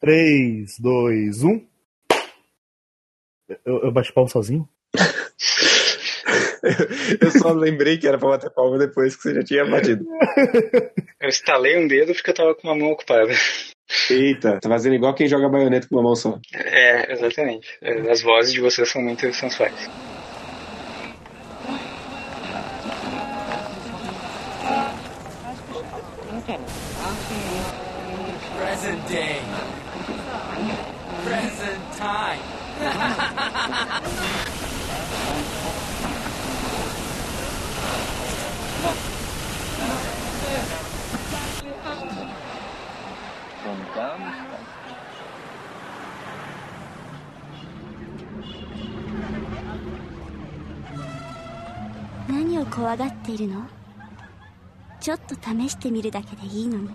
3, 2, 1. Eu, eu bati palma sozinho? eu só lembrei que era pra bater palma depois que você já tinha batido. Eu estalei um dedo porque eu tava com uma mão ocupada. Eita, tá fazendo igual quem joga baioneta com uma mão só. É, exatamente. As vozes de vocês são muito sensuais. 何を怖がっているの？ちょっと試してみるだけでいいのに。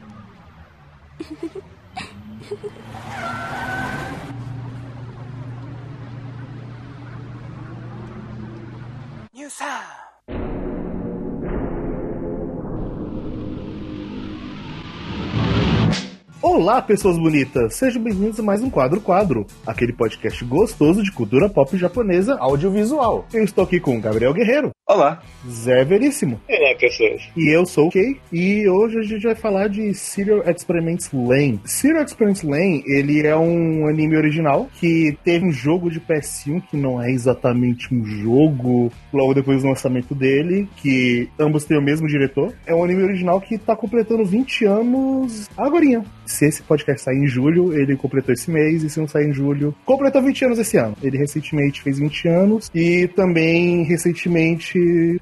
ニューサー Olá, pessoas bonitas! Sejam bem-vindos a mais um Quadro Quadro, aquele podcast gostoso de cultura pop japonesa audiovisual. Eu estou aqui com Gabriel Guerreiro. Olá. Zé Veríssimo. Olá, pessoas. E eu sou o Kay. E hoje a gente vai falar de Serial Experiments Lane. Serial Experiments Lane, ele é um anime original que teve um jogo de PS1 que não é exatamente um jogo logo depois do lançamento dele, que ambos têm o mesmo diretor. É um anime original que está completando 20 anos agora se esse podcast sair em julho, ele completou esse mês, e se não sair em julho, completou 20 anos esse ano. Ele recentemente fez 20 anos, e também recentemente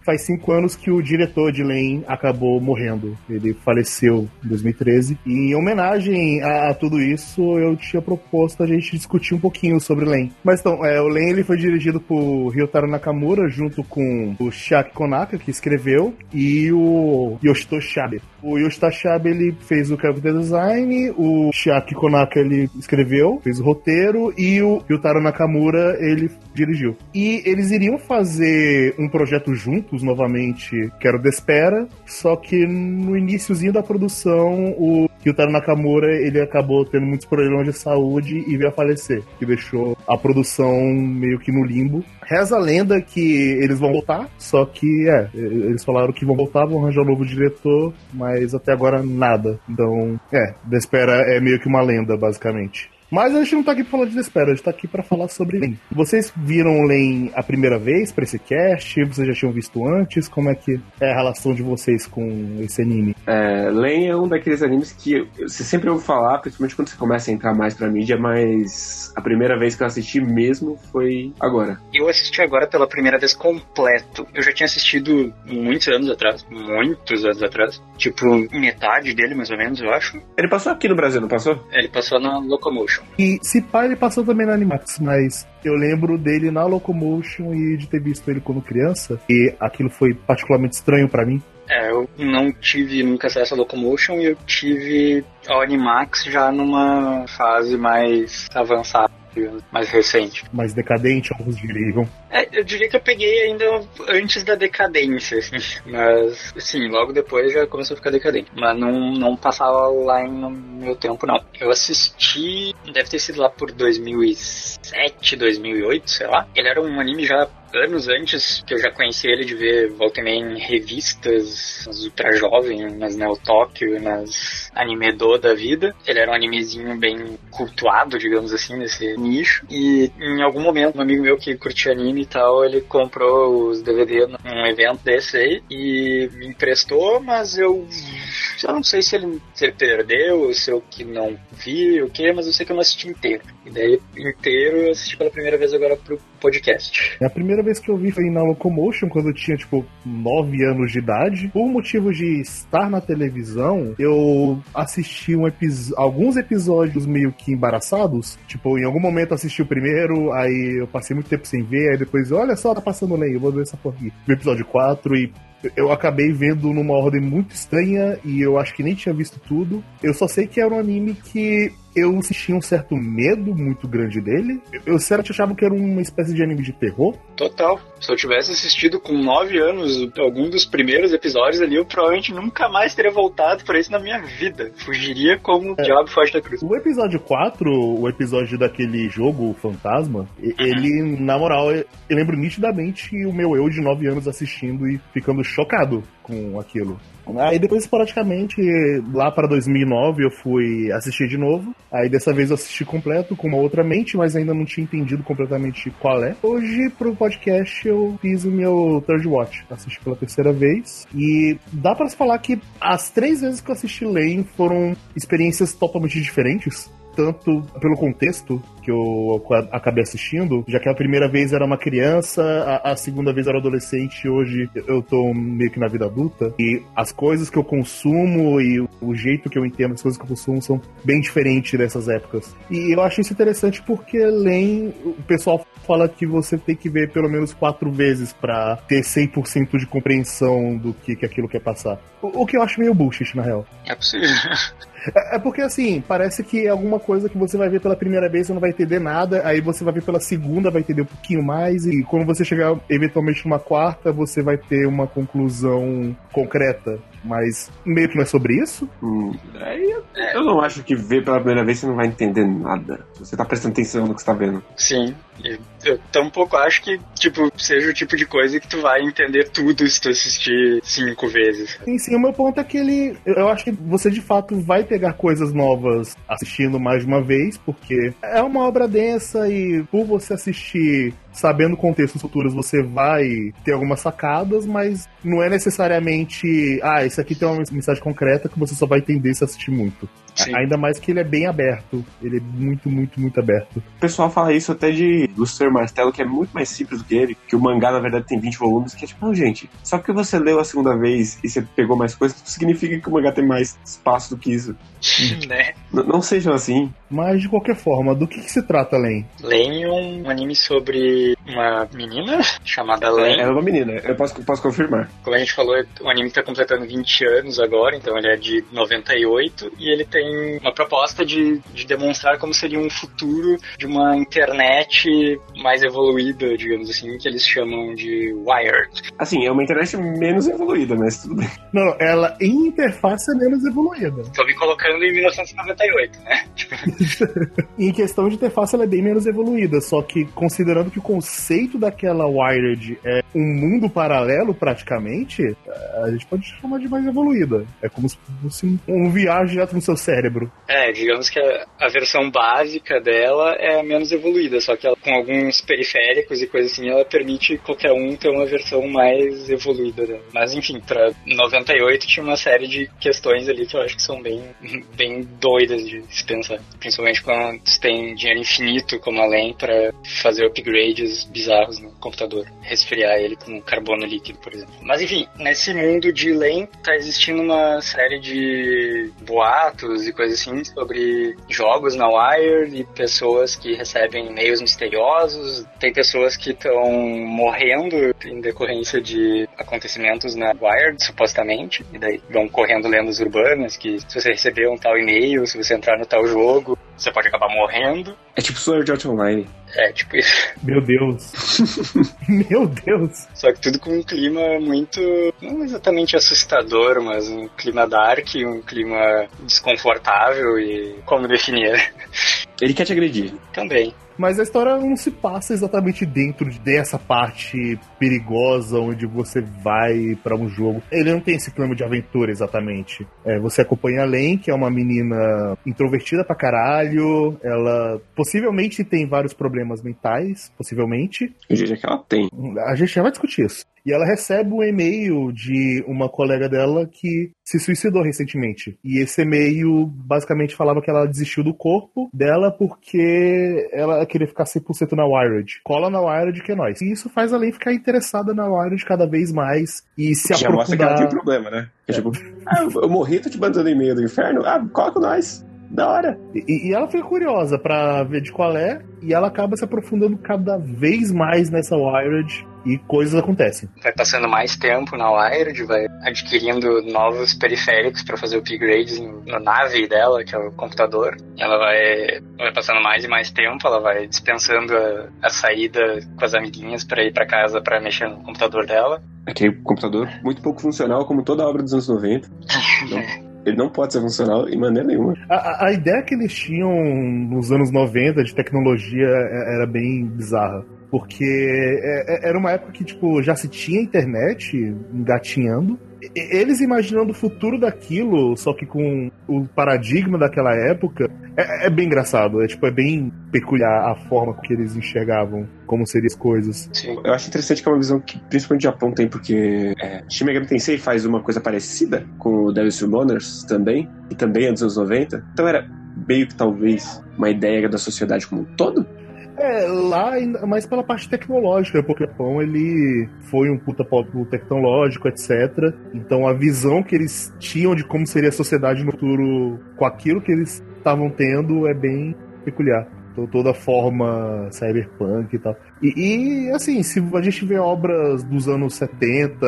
faz 5 anos que o diretor de Lane acabou morrendo. Ele faleceu em 2013. E em homenagem a, a tudo isso, eu tinha proposto a gente discutir um pouquinho sobre Lane. Mas então, é, o Lane ele foi dirigido por Ryotaro Nakamura, junto com o Shaki Konaka, que escreveu, e o Yoshito Shabe. O Yoshito Shabe ele fez o character design o Shiaki Konaka ele escreveu, fez o roteiro e o Yutaro Nakamura ele dirigiu. E eles iriam fazer um projeto juntos novamente, que era o Despera, só que no iníciozinho da produção o Yutaro Nakamura ele acabou tendo muitos problemas de saúde e veio a falecer, que deixou a produção meio que no limbo. Reza a lenda que eles vão voltar, só que é, eles falaram que vão voltar, vão arranjar um novo diretor, mas até agora nada. Então, é, Despera é meio que uma lenda, basicamente. Mas a gente não tá aqui pra falar de Despera, a gente tá aqui pra falar sobre Len. Vocês viram Len a primeira vez pra esse cast? Vocês já tinham visto antes? Como é que é a relação de vocês com esse anime? É, Len é um daqueles animes que você sempre ouve falar, principalmente quando você começa a entrar mais pra mídia, mas a primeira vez que eu assisti mesmo foi agora. Eu assisti agora pela primeira vez completo. Eu já tinha assistido muitos anos atrás, muitos anos atrás, tipo metade dele mais ou menos, eu acho. Ele passou aqui no Brasil, não passou? Ele passou na Locomotion. E se pá, ele passou também na Animax, mas eu lembro dele na Locomotion e de ter visto ele quando criança, e aquilo foi particularmente estranho para mim. É, eu não tive nunca acesso à Locomotion e eu tive ao Animax já numa fase mais avançada mais recente. Mais decadente, alguns diriam. É, eu diria que eu peguei ainda antes da decadência, assim. Mas, sim, logo depois já começou a ficar decadente. Mas não, não passava lá no meu tempo, não. Eu assisti, deve ter sido lá por 2007, 2008, sei lá. Ele era um anime já anos antes que eu já conheci ele de ver volta em revistas, nas Ultra Jovem, nas Neo Tóquio, nas Anime Do da vida. Ele era um animezinho bem cultuado, digamos assim, nesse nicho. E em algum momento, um amigo meu que curtia anime e tal, ele comprou os DVD num evento desse aí e me emprestou, mas eu eu não sei se ele, se ele perdeu, se eu que não vi, o que, mas eu sei que eu não assisti inteiro. E daí, inteiro, eu assisti pela primeira vez agora pro podcast. A primeira vez que eu vi foi na Locomotion, quando eu tinha, tipo, 9 anos de idade. Por motivo de estar na televisão, eu assisti um epi alguns episódios meio que embaraçados. Tipo, em algum momento assisti o primeiro, aí eu passei muito tempo sem ver, aí depois, olha só, tá passando lei, eu vou ver essa porra aqui. O episódio 4 e eu acabei vendo numa ordem muito estranha e eu acho que nem tinha visto tudo. Eu só sei que era um anime que eu senti um certo medo muito grande dele. Eu, sinceramente achava que era uma espécie de anime de terror. Total. Se eu tivesse assistido com 9 anos algum dos primeiros episódios ali, eu provavelmente nunca mais teria voltado pra isso na minha vida. Fugiria como o É. diabo foge da cruz. O episódio 4, o episódio daquele jogo Fantasma, e- ele, na moral, eu lembro nitidamente o meu eu de 9 anos assistindo e ficando chocado com aquilo. Aí depois, esporadicamente, lá para 2009, eu fui assistir de novo. Aí dessa vez eu assisti completo, com uma outra mente, mas ainda não tinha entendido completamente qual é. Hoje, pro podcast, eu fiz o meu third watch. Assisti pela terceira vez. E dá se falar que as três vezes que eu assisti Lane foram experiências totalmente diferentes tanto pelo contexto que eu acabei assistindo, já que a primeira vez era uma criança, a, a segunda vez era adolescente, hoje eu tô meio que na vida adulta, e as coisas que eu consumo e o jeito que eu entendo as coisas que eu consumo são bem diferentes dessas épocas. E eu acho isso interessante porque Len, o pessoal fala que você tem que ver pelo menos quatro vezes para ter 100% de compreensão do que, que aquilo quer passar. O, o que eu acho meio bullshit, na real. É possível. É, é porque assim, parece que é alguma coisa que você vai ver pela primeira vez você não vai entender nada, aí você vai ver pela segunda, vai entender um pouquinho mais, e quando você chegar eventualmente numa quarta, você vai ter uma conclusão concreta. Mas meio que não é sobre isso? Hum, aí eu, eu não acho que ver pela primeira vez você não vai entender nada. Você tá prestando atenção no que você tá vendo. Sim. E eu tampouco acho que, tipo, seja o tipo de coisa que tu vai entender tudo se tu assistir cinco vezes. Sim, sim, o meu ponto é que ele. Eu acho que você de fato vai pegar coisas novas assistindo mais de uma vez, porque é uma obra densa e por você assistir sabendo contextos futuros, você vai ter algumas sacadas, mas não é necessariamente. Ah, esse aqui tem uma mensagem concreta que você só vai entender se assistir muito. Sim. Ainda mais que ele é bem aberto. Ele é muito, muito, muito aberto. O pessoal fala isso até de do Sr. Martelo, que é muito mais simples do que ele, que o mangá, na verdade, tem 20 volumes, que é tipo, não, gente, só porque você leu a segunda vez e você pegou mais coisas, não significa que o mangá tem mais espaço do que isso. né? N- não sejam assim. Mas de qualquer forma, do que, que se trata, Len? Lane é um anime sobre uma menina chamada Lane. Ela é uma menina, eu posso, posso confirmar. Como a gente falou, o anime está completando 20 anos agora, então ele é de 98 e ele tem uma proposta de, de demonstrar como seria um futuro de uma internet mais evoluída, digamos assim, que eles chamam de Wired. Assim, é uma internet menos evoluída, mas tudo bem. Não, não, ela em interface é menos evoluída. Tô me colocando em 1998, né? Em questão de interface, ela é bem menos evoluída. Só que, considerando que o conceito daquela Wired é um mundo paralelo, praticamente, a gente pode chamar de mais evoluída. É como se fosse um- viagem direto no seu cérebro. É, digamos que a, a versão básica dela é menos evoluída, só que ela, com alguns periféricos e coisas assim, ela permite qualquer um ter uma versão mais evoluída dela. Mas enfim, pra 98 tinha uma série de questões ali que eu acho que são bem, bem doidas de se pensar. Quando você tem dinheiro infinito como a LEM pra fazer upgrades bizarros no computador. Resfriar ele com carbono líquido, por exemplo. Mas enfim, nesse mundo de LEM tá existindo uma série de boatos e coisas assim sobre jogos na Wire e pessoas que recebem e-mails misteriosos. Tem pessoas que estão morrendo em decorrência de acontecimentos na Wired, supostamente. E daí vão correndo lendas urbanas que se você receber um tal e-mail, se você entrar no tal jogo, você pode acabar morrendo. É tipo Sword Art Online. É, tipo isso. Meu Deus. Meu Deus. Só que tudo com um clima muito. não exatamente assustador, mas um clima dark, um clima desconfortável e. como definir? Ele quer te agredir. Também. Mas a história não se passa exatamente dentro dessa parte perigosa onde você vai pra um jogo. Ele não tem esse clima de aventura exatamente. É, você acompanha a Len, que é uma menina introvertida pra caralho. Ela possivelmente tem vários problemas mentais, possivelmente. O jeito é que ela tem. A gente já vai discutir isso. E ela recebe um e-mail de uma colega dela que se suicidou recentemente. E esse e-mail basicamente falava que ela desistiu do corpo dela porque ela queria ficar 100% na Wired. Cola na Wired que é nós. E isso faz a Len ficar interessada na Wired cada vez mais e se Já mostra que ela aprofundar. tem problema, né? É tipo, ah, eu morri, tô te mandando e-mail do inferno. Ah, cola com nós. Da hora. E, e ela fica curiosa pra ver de qual é, e ela acaba se aprofundando cada vez mais nessa Wired e coisas acontecem. Vai passando mais tempo na Wired, vai adquirindo novos periféricos para fazer upgrades no, na nave dela, que é o computador. Ela vai, vai passando mais e mais tempo, ela vai dispensando a, a saída com as amiguinhas para ir para casa para mexer no computador dela. Aquele computador muito pouco funcional, como toda obra dos anos 90. Então, ele não pode ser funcional em maneira nenhuma. A, a, ideia que eles tinham nos anos 90 de tecnologia é- era bem bizarra. Porque é- é- era uma época que, tipo, já se tinha internet engatinhando. Eles imaginando o futuro daquilo, só que com o paradigma daquela época, é, é bem engraçado. É, tipo, é bem peculiar a forma que eles enxergavam como seriam as coisas. Sim. Eu acho interessante que é uma visão que principalmente o Japão tem, porque é, Shin Tensei faz uma coisa parecida com o Devil's Summoners também, e também é dos anos 90. Então era meio que talvez uma ideia da sociedade como um todo. É, lá mais pela parte tecnológica, porque o Japão ele foi um puta polo tecnológico, etc. Então a visão que eles tinham de como seria a sociedade no futuro com aquilo que eles estavam tendo é bem peculiar. Toda forma cyberpunk e tal. E, e, assim, se a gente vê obras dos anos 70,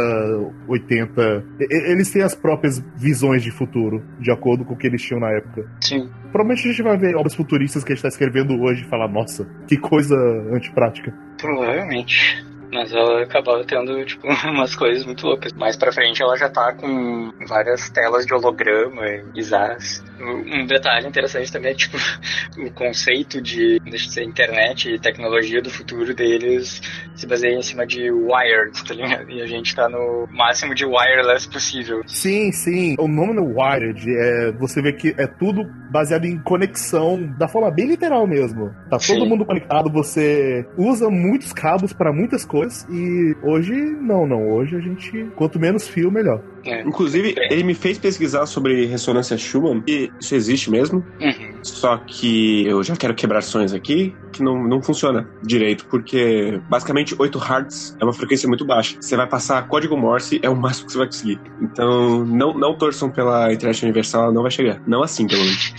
80, e- e- eles têm as próprias visões de futuro, de acordo com o que eles tinham na época. Sim. Provavelmente a gente vai ver obras futuristas que a gente tá escrevendo hoje e falar, nossa, que coisa antiprática. Provavelmente. Mas ela acabava tendo, tipo, umas coisas muito loucas. Mais pra frente ela já tá com várias telas de holograma e bizarras. Um detalhe interessante também é, tipo, o conceito de, deixa de ser internet e tecnologia do futuro deles se baseia em cima de wired, tá ligado? E a gente tá no máximo de wireless possível. Sim, sim. O nome do Wired, é, você vê que é tudo baseado em conexão, da forma bem literal mesmo. Tá todo Sim. mundo conectado, você usa muitos cabos pra muitas coisas e hoje, não, não. Hoje a gente, quanto menos fio, melhor. É. Inclusive, ele me fez pesquisar sobre ressonância Schumann, e isso existe mesmo. Uhum. Só que eu já quero quebrar sonhos aqui, que não, não funciona direito, porque basicamente 8 Hz é uma frequência muito baixa. Você vai passar código Morse, é o máximo que você vai conseguir. Então, não, não torçam pela internet universal, ela não vai chegar. Não assim, pelo menos.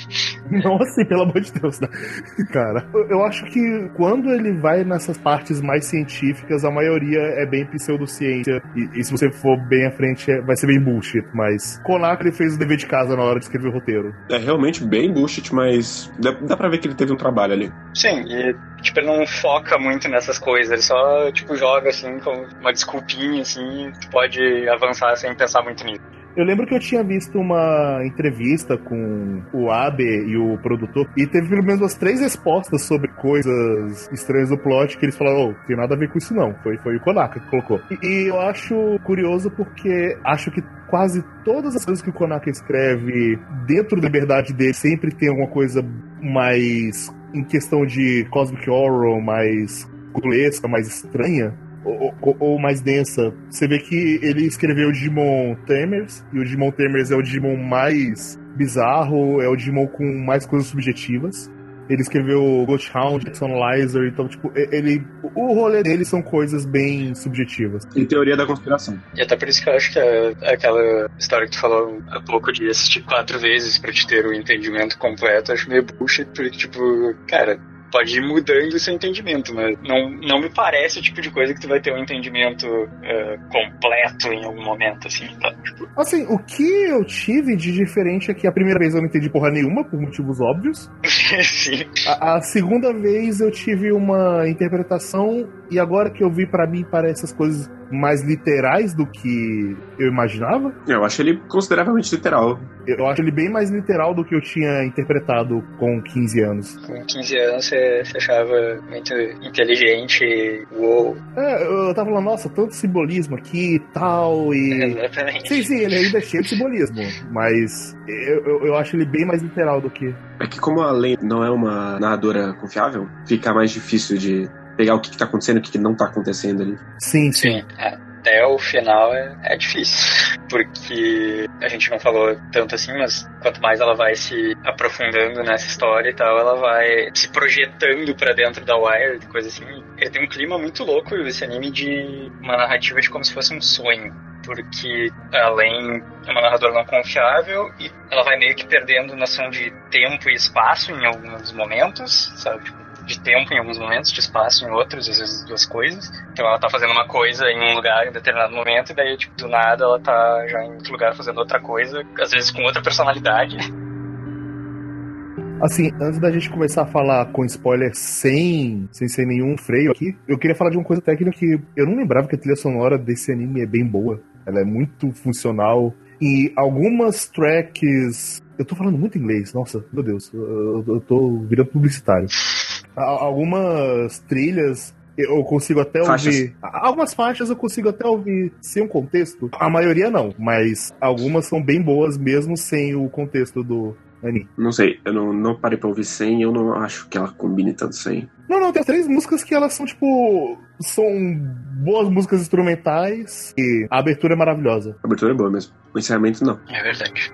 Não assim, pelo amor de Deus, né? Cara, eu, eu acho que quando ele vai nessas partes mais científicas, a maioria é bem pseudociência. E, e se você for bem à frente, é- vai ser bem bullshit. Mas Konaka ele fez o dever de casa na hora de escrever o roteiro. É realmente bem bullshit, mas dá, dá pra ver que ele teve um trabalho ali. Sim, e tipo, ele não foca muito nessas coisas, ele só tipo joga assim com uma desculpinha assim, tu pode avançar sem pensar muito nisso. Eu lembro que eu tinha visto uma entrevista com o Abe e o produtor, e teve pelo menos umas três respostas sobre coisas estranhas do plot que eles falaram: oh, tem nada a ver com isso, não. Foi, foi o Konaka que colocou. E, e eu acho curioso porque acho que quase todas as coisas que o Konaka escreve dentro da liberdade dele sempre tem alguma coisa mais em questão de cosmic horror, mais grotesca, mais estranha ou, ou- ou mais densa. Você vê que ele escreveu o Digimon Tamers, e o Digimon Tamers é o Digimon mais bizarro, é o Digimon com mais coisas subjetivas. Ele escreveu Ghost Hound, Sunlizer, então, tipo, ele. O rolê dele são coisas bem subjetivas. Em teoria da conspiração. E até por isso que eu acho que é aquela história que tu falou há pouco de assistir quatro vezes pra te ter o entendimento completo, acho meio bullshit, porque, tipo, cara, pode ir mudando o seu entendimento, mas não, não me parece o tipo de coisa que tu vai ter um entendimento eh, completo em algum momento, assim, tá? Tipo, Assim, o que eu tive de diferente é que a primeira vez eu não entendi porra nenhuma, por motivos óbvios. sim. A, a segunda vez eu tive uma interpretação, e agora que eu vi, pra mim, parece as coisas mais literais do que eu imaginava. Eu acho ele consideravelmente literal. Eu acho ele bem mais literal do que eu tinha interpretado com 15 anos. Com 15 anos você, você achava muito inteligente, uou. É, eu tava falando, nossa, tanto simbolismo aqui e tal, e. Exatamente. Sim, sim, ele ainda é cheio de simbolismo, mas eu, eu, eu acho ele bem mais literal do que. É que como a Lane não é uma narradora confiável, fica mais difícil de pegar o que, que tá acontecendo e o que, que não tá acontecendo ali. Sim, sim. Sim, até o final é, é difícil. Porque a gente não falou tanto assim, mas quanto mais ela vai se aprofundando nessa história e tal, ela vai se projetando pra dentro da Wired, coisa assim. Ele tem um clima muito louco esse anime de uma narrativa de como se fosse um sonho. porque além é uma narradora não confiável e ela vai meio que perdendo noção de tempo e espaço em alguns momentos, sabe? Tipo, de tempo em alguns momentos, de espaço em outros, às vezes duas coisas. Então ela tá fazendo uma coisa em um lugar em determinado momento e daí, tipo, do nada ela tá já em outro lugar fazendo outra coisa, às vezes com outra personalidade. Assim, antes da gente começar a falar com spoiler sem, sem ser nenhum freio aqui, eu queria falar de uma coisa técnica que eu não lembrava que a trilha sonora desse anime é bem boa. Ela é muito funcional. E algumas tracks. Eu tô falando muito inglês, nossa, meu Deus, eu, eu tô virando publicitário. Algumas trilhas eu consigo até faixas. ouvir. Algumas faixas eu consigo até ouvir sem um contexto. A maioria não, mas algumas são bem boas mesmo sem o contexto do, anime. Não sei, eu não, não parei pra ouvir sem eu não acho que ela combine tanto sem. Não, não, tem três músicas que elas são, tipo. São boas músicas instrumentais e a abertura é maravilhosa. A abertura é boa mesmo. O encerramento não. É verdade.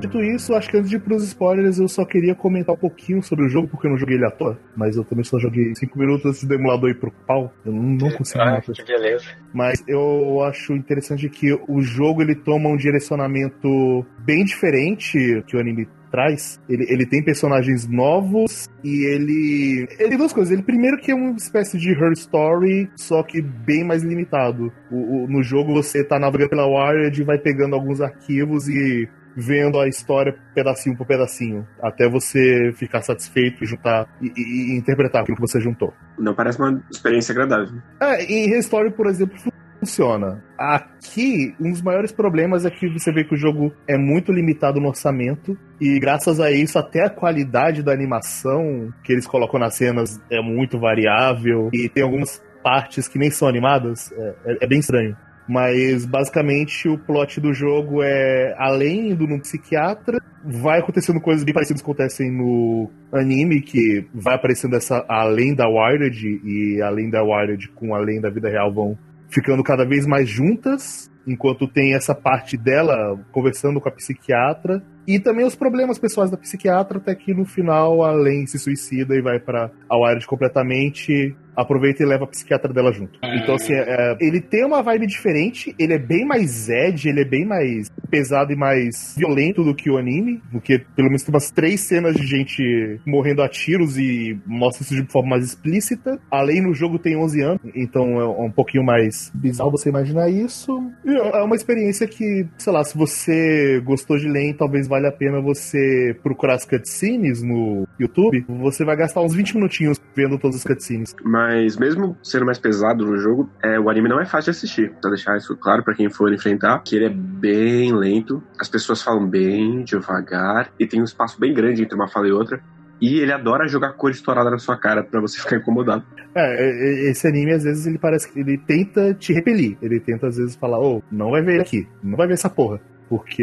Dito isso, acho que antes de ir pros spoilers, eu só queria comentar um pouquinho sobre o jogo, porque eu não joguei ele à toa. Mas eu também só joguei 5 minutos antes do emulador ir pro pau. Eu não, não consigo ah, que beleza. Mas eu acho interessante que o jogo ele toma um direcionamento bem diferente que o anime traz. Ele, ele tem personagens novos e ele. Ele tem duas coisas. Ele, primeiro, que é uma espécie de Her Story, só que bem mais limitado. O, o, no jogo você tá navegando pela Wired e vai pegando alguns arquivos e vendo a história pedacinho por pedacinho, até você ficar satisfeito e juntar e, e, e interpretar aquilo que você juntou. Não parece uma experiência agradável. É, em Restore, por exemplo, funciona. Aqui, um dos maiores problemas é que você vê que o jogo é muito limitado no orçamento e graças a isso até a qualidade da animação que eles colocam nas cenas é muito variável e tem algumas partes que nem são animadas, é, é, é bem estranho. Mas basicamente o plot do jogo é além do num psiquiatra, vai acontecendo coisas bem parecidas que acontecem no anime, que vai aparecendo essa além da Wired e além da Wired com além da vida real vão ficando cada vez mais juntas, enquanto tem essa parte dela conversando com a psiquiatra e também os problemas pessoais da psiquiatra até que no final além se suicida e vai para a Wired completamente aproveita e leva a psiquiatra dela junto. Então, assim, é, é, ele tem uma vibe diferente, ele é bem mais edge, ele é bem mais pesado e mais violento do que o anime, porque pelo menos tem umas três cenas de gente morrendo a tiros e mostra isso de forma mais explícita. Além no jogo tem 11 anos, então é um pouquinho mais bizarro você imaginar isso. É uma experiência que, sei lá, se você gostou de Len, talvez valha a pena você procurar as cutscenes no YouTube. Você vai gastar uns 20 minutinhos vendo todas as cutscenes. Mas mas mesmo sendo mais pesado no jogo, é, o anime não é fácil de assistir. Pra deixar isso claro para quem for enfrentar, que ele é bem lento, as pessoas falam bem devagar, e tem um espaço bem grande entre uma fala e outra. E ele adora jogar cor estourada na sua cara para você ficar incomodado. É, é, é, esse anime às vezes ele parece que ele tenta te repelir. Ele tenta às vezes falar, ô, oh, não vai ver aqui, não vai ver essa porra porque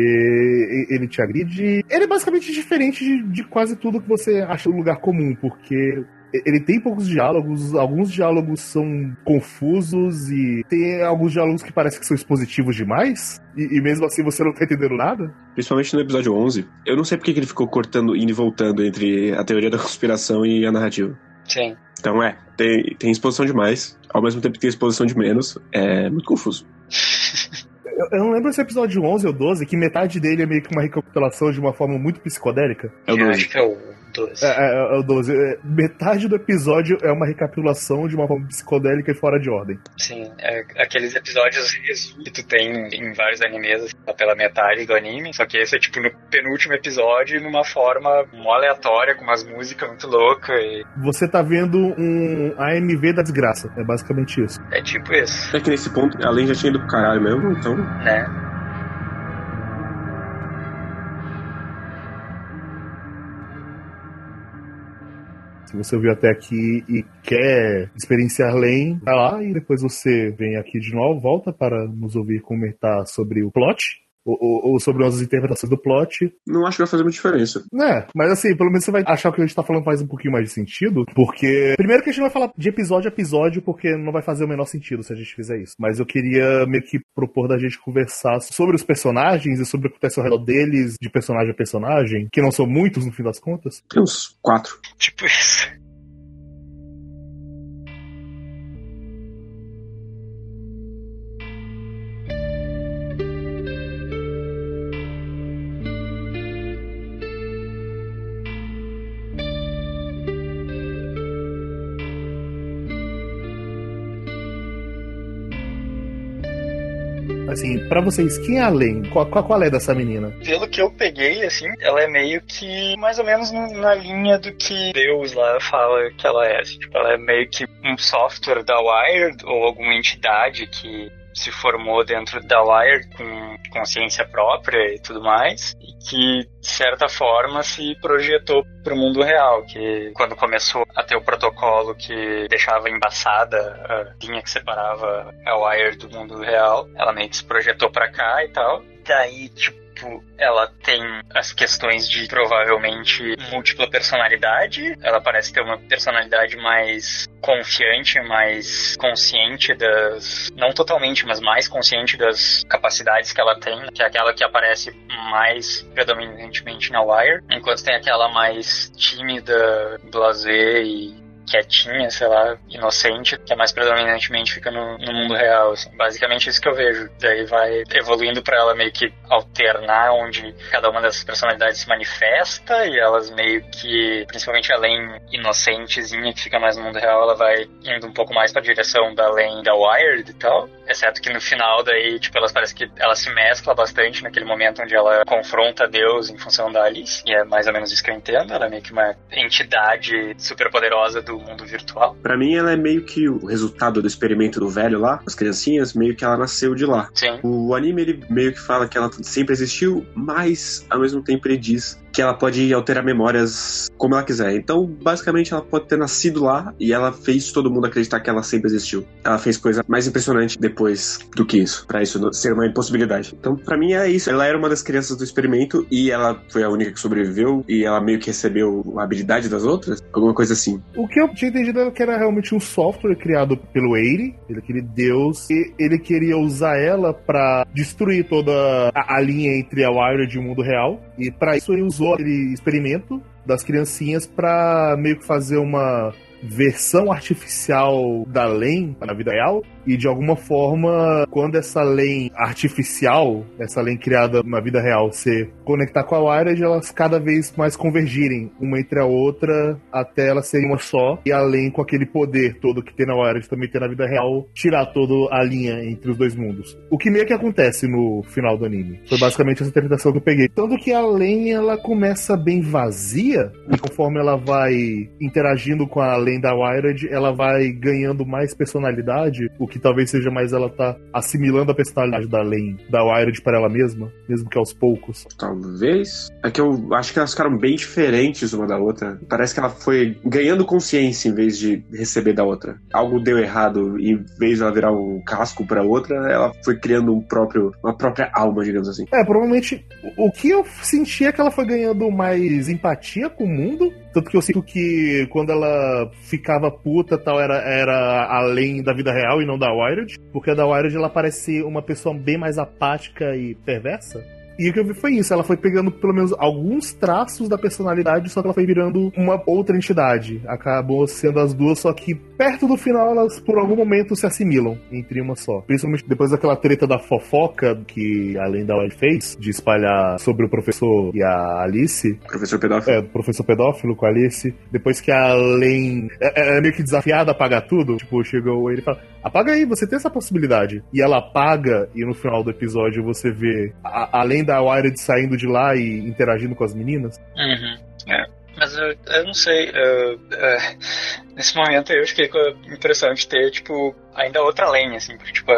ele te agride. Ele é basicamente diferente de, de, quase tudo que você acha no lugar comum, porque ele tem poucos diálogos, alguns diálogos são confusos e tem alguns diálogos que parecem que são expositivos demais, e, e, mesmo assim você não tá entendendo nada. Principalmente no episódio 11. Eu não sei porque que ele ficou cortando, indo e voltando entre a teoria da conspiração e a narrativa. Sim. Então é, tem, tem exposição demais, ao mesmo tempo que tem exposição de menos, é muito confuso. Eu, não lembro se é episódio 11 ou 12, que metade dele é meio que uma recapitulação de uma forma muito psicodélica. É o 12. Eu acho que é o 12. É, é, é o 12. É, metade do episódio é uma recapitulação de uma forma psicodélica e fora de ordem. Sim, é, aqueles episódios que tu tem em vários animes assim, tá pela metade do anime, só que esse é tipo no penúltimo episódio numa forma mó aleatória, com umas músicas muito loucas. E... Você tá vendo um AMV da desgraça, é basicamente isso. É tipo isso. É que nesse ponto, além já tinha ido pro caralho mesmo, então. Né? Se você ouviu até aqui e quer experienciar Lane, vai lá e depois você vem aqui de novo, volta para nos ouvir comentar sobre o plot ou, ou, sobre nossas interpretações do plot. Não acho que vai fazer muita diferença. É, mas assim, pelo menos você vai achar que o que a gente tá falando faz um pouquinho mais de sentido, porque. Primeiro que a gente não vai falar de episódio a episódio, porque não vai fazer o menor sentido se a gente fizer isso. Mas eu queria meio que propor da gente conversar sobre os personagens e sobre o que acontece ao redor deles, de personagem a personagem, que não são muitos no fim das contas. Tem uns quatro. Tipo isso. Para vocês, quem é a Len? Qual, qual, é dessa menina? Pelo que eu peguei, assim, ela é meio que mais ou menos na linha do que Deus lá fala que ela é. Assim, tipo, ela é meio que um software da Wired ou alguma entidade que se formou dentro da Wired com consciência própria e tudo mais, e que, de certa forma, se projetou para o mundo real, que quando começou a ter o protocolo que deixava embaçada a linha que separava a Wired do mundo real, ela meio que se projetou para cá e tal. Daí, tipo, ela tem as questões de provavelmente múltipla personalidade. Ela parece ter uma personalidade mais confiante, mais consciente das. Não totalmente, mas mais consciente das capacidades que ela tem, que é aquela que aparece mais predominantemente na Wire, enquanto tem aquela mais tímida, blasé e quietinha, sei lá, inocente, que é mais predominantemente fica no, no mundo real. Assim. Basicamente isso que eu vejo. Daí vai evoluindo para ela meio que alternar onde cada uma dessas personalidades se manifesta e elas meio que, principalmente além inocentezinha que fica mais no mundo real, ela vai indo um pouco mais para direção da além da Wired e tal. Exceto que no final daí, tipo, elas parece que ela se mescla bastante naquele momento onde ela confronta Deus em função da Alice. E é mais ou menos isso que eu entendo. Ela é meio que uma entidade super poderosa do mundo virtual. Para mim, ela é meio que o resultado do experimento do velho lá, as criancinhas, meio que ela nasceu de lá. Sim. O anime, ele meio que fala que ela sempre existiu, mas ao mesmo tempo ele diz que ela pode alterar memórias como ela quiser. Então, basicamente, ela pode ter nascido lá e ela fez todo mundo acreditar que ela sempre existiu. Ela fez coisa mais impressionante depois do que isso, para isso ser uma impossibilidade. Então, para mim é isso. Ela era uma das crianças do experimento e ela foi a única que sobreviveu e ela meio que recebeu a habilidade das outras, alguma coisa assim. O que eu tinha entendido era que era realmente um software criado pelo Eire, aquele deus, e ele queria usar ela para destruir toda a, a linha entre a Wired e o mundo real. E para isso ele usou aquele experimento das criancinhas para meio que fazer uma versão artificial da LEM na vida real e de alguma forma, quando essa lei artificial, essa lei criada na vida real, se conectar com a Wired, elas cada vez mais convergirem uma entre a outra até elas serem uma só, e além com aquele poder todo que tem na Wired também tem na vida real, tirar toda a linha entre os dois mundos. O que meio que acontece no final do anime. Foi basicamente essa interpretação que eu peguei. Tanto que a Len, ela começa bem vazia, e conforme ela vai interagindo com a Len da Wired, ela vai ganhando mais personalidade, o que que talvez seja mais ela tá assimilando a personalidade da Lane, da Wired para ela mesma, mesmo que aos poucos. Talvez. É que eu acho que elas ficaram bem diferentes uma da outra. Parece que ela foi ganhando consciência em vez de receber da outra. Algo deu errado e em vez de ela virar um casco para outra, ela foi criando um próprio, uma própria alma, digamos assim. É, provavelmente o que eu senti é que ela foi ganhando mais empatia com o mundo tanto que eu sinto que quando ela ficava puta tal, era, era além da vida real e não da Wired. Porque a da Wired ela parece uma pessoa bem mais apática e perversa. E o que eu vi foi isso, ela foi pegando pelo menos alguns traços da personalidade, só que ela foi virando uma outra entidade. Acabou sendo as duas, só que perto do final elas por algum momento se assimilam entre uma só. Principalmente depois daquela treta da fofoca que a Lenda Wild fez, de espalhar sobre o professor e a Alice. Professor pedófilo. É, professor pedófilo com a Alice. Depois que a Len é, é meio que desafiada a apagar tudo, tipo, chegou ele e fala: apaga aí, você tem essa possibilidade. E ela apaga, e no final do episódio você vê, a, além da Wired saindo de lá e interagindo com as meninas. Uhum. É. Mas eu, eu não sei. É, nesse momento eu fiquei com a impressão de ter, tipo, ainda outra lenha, assim, porque, tipo,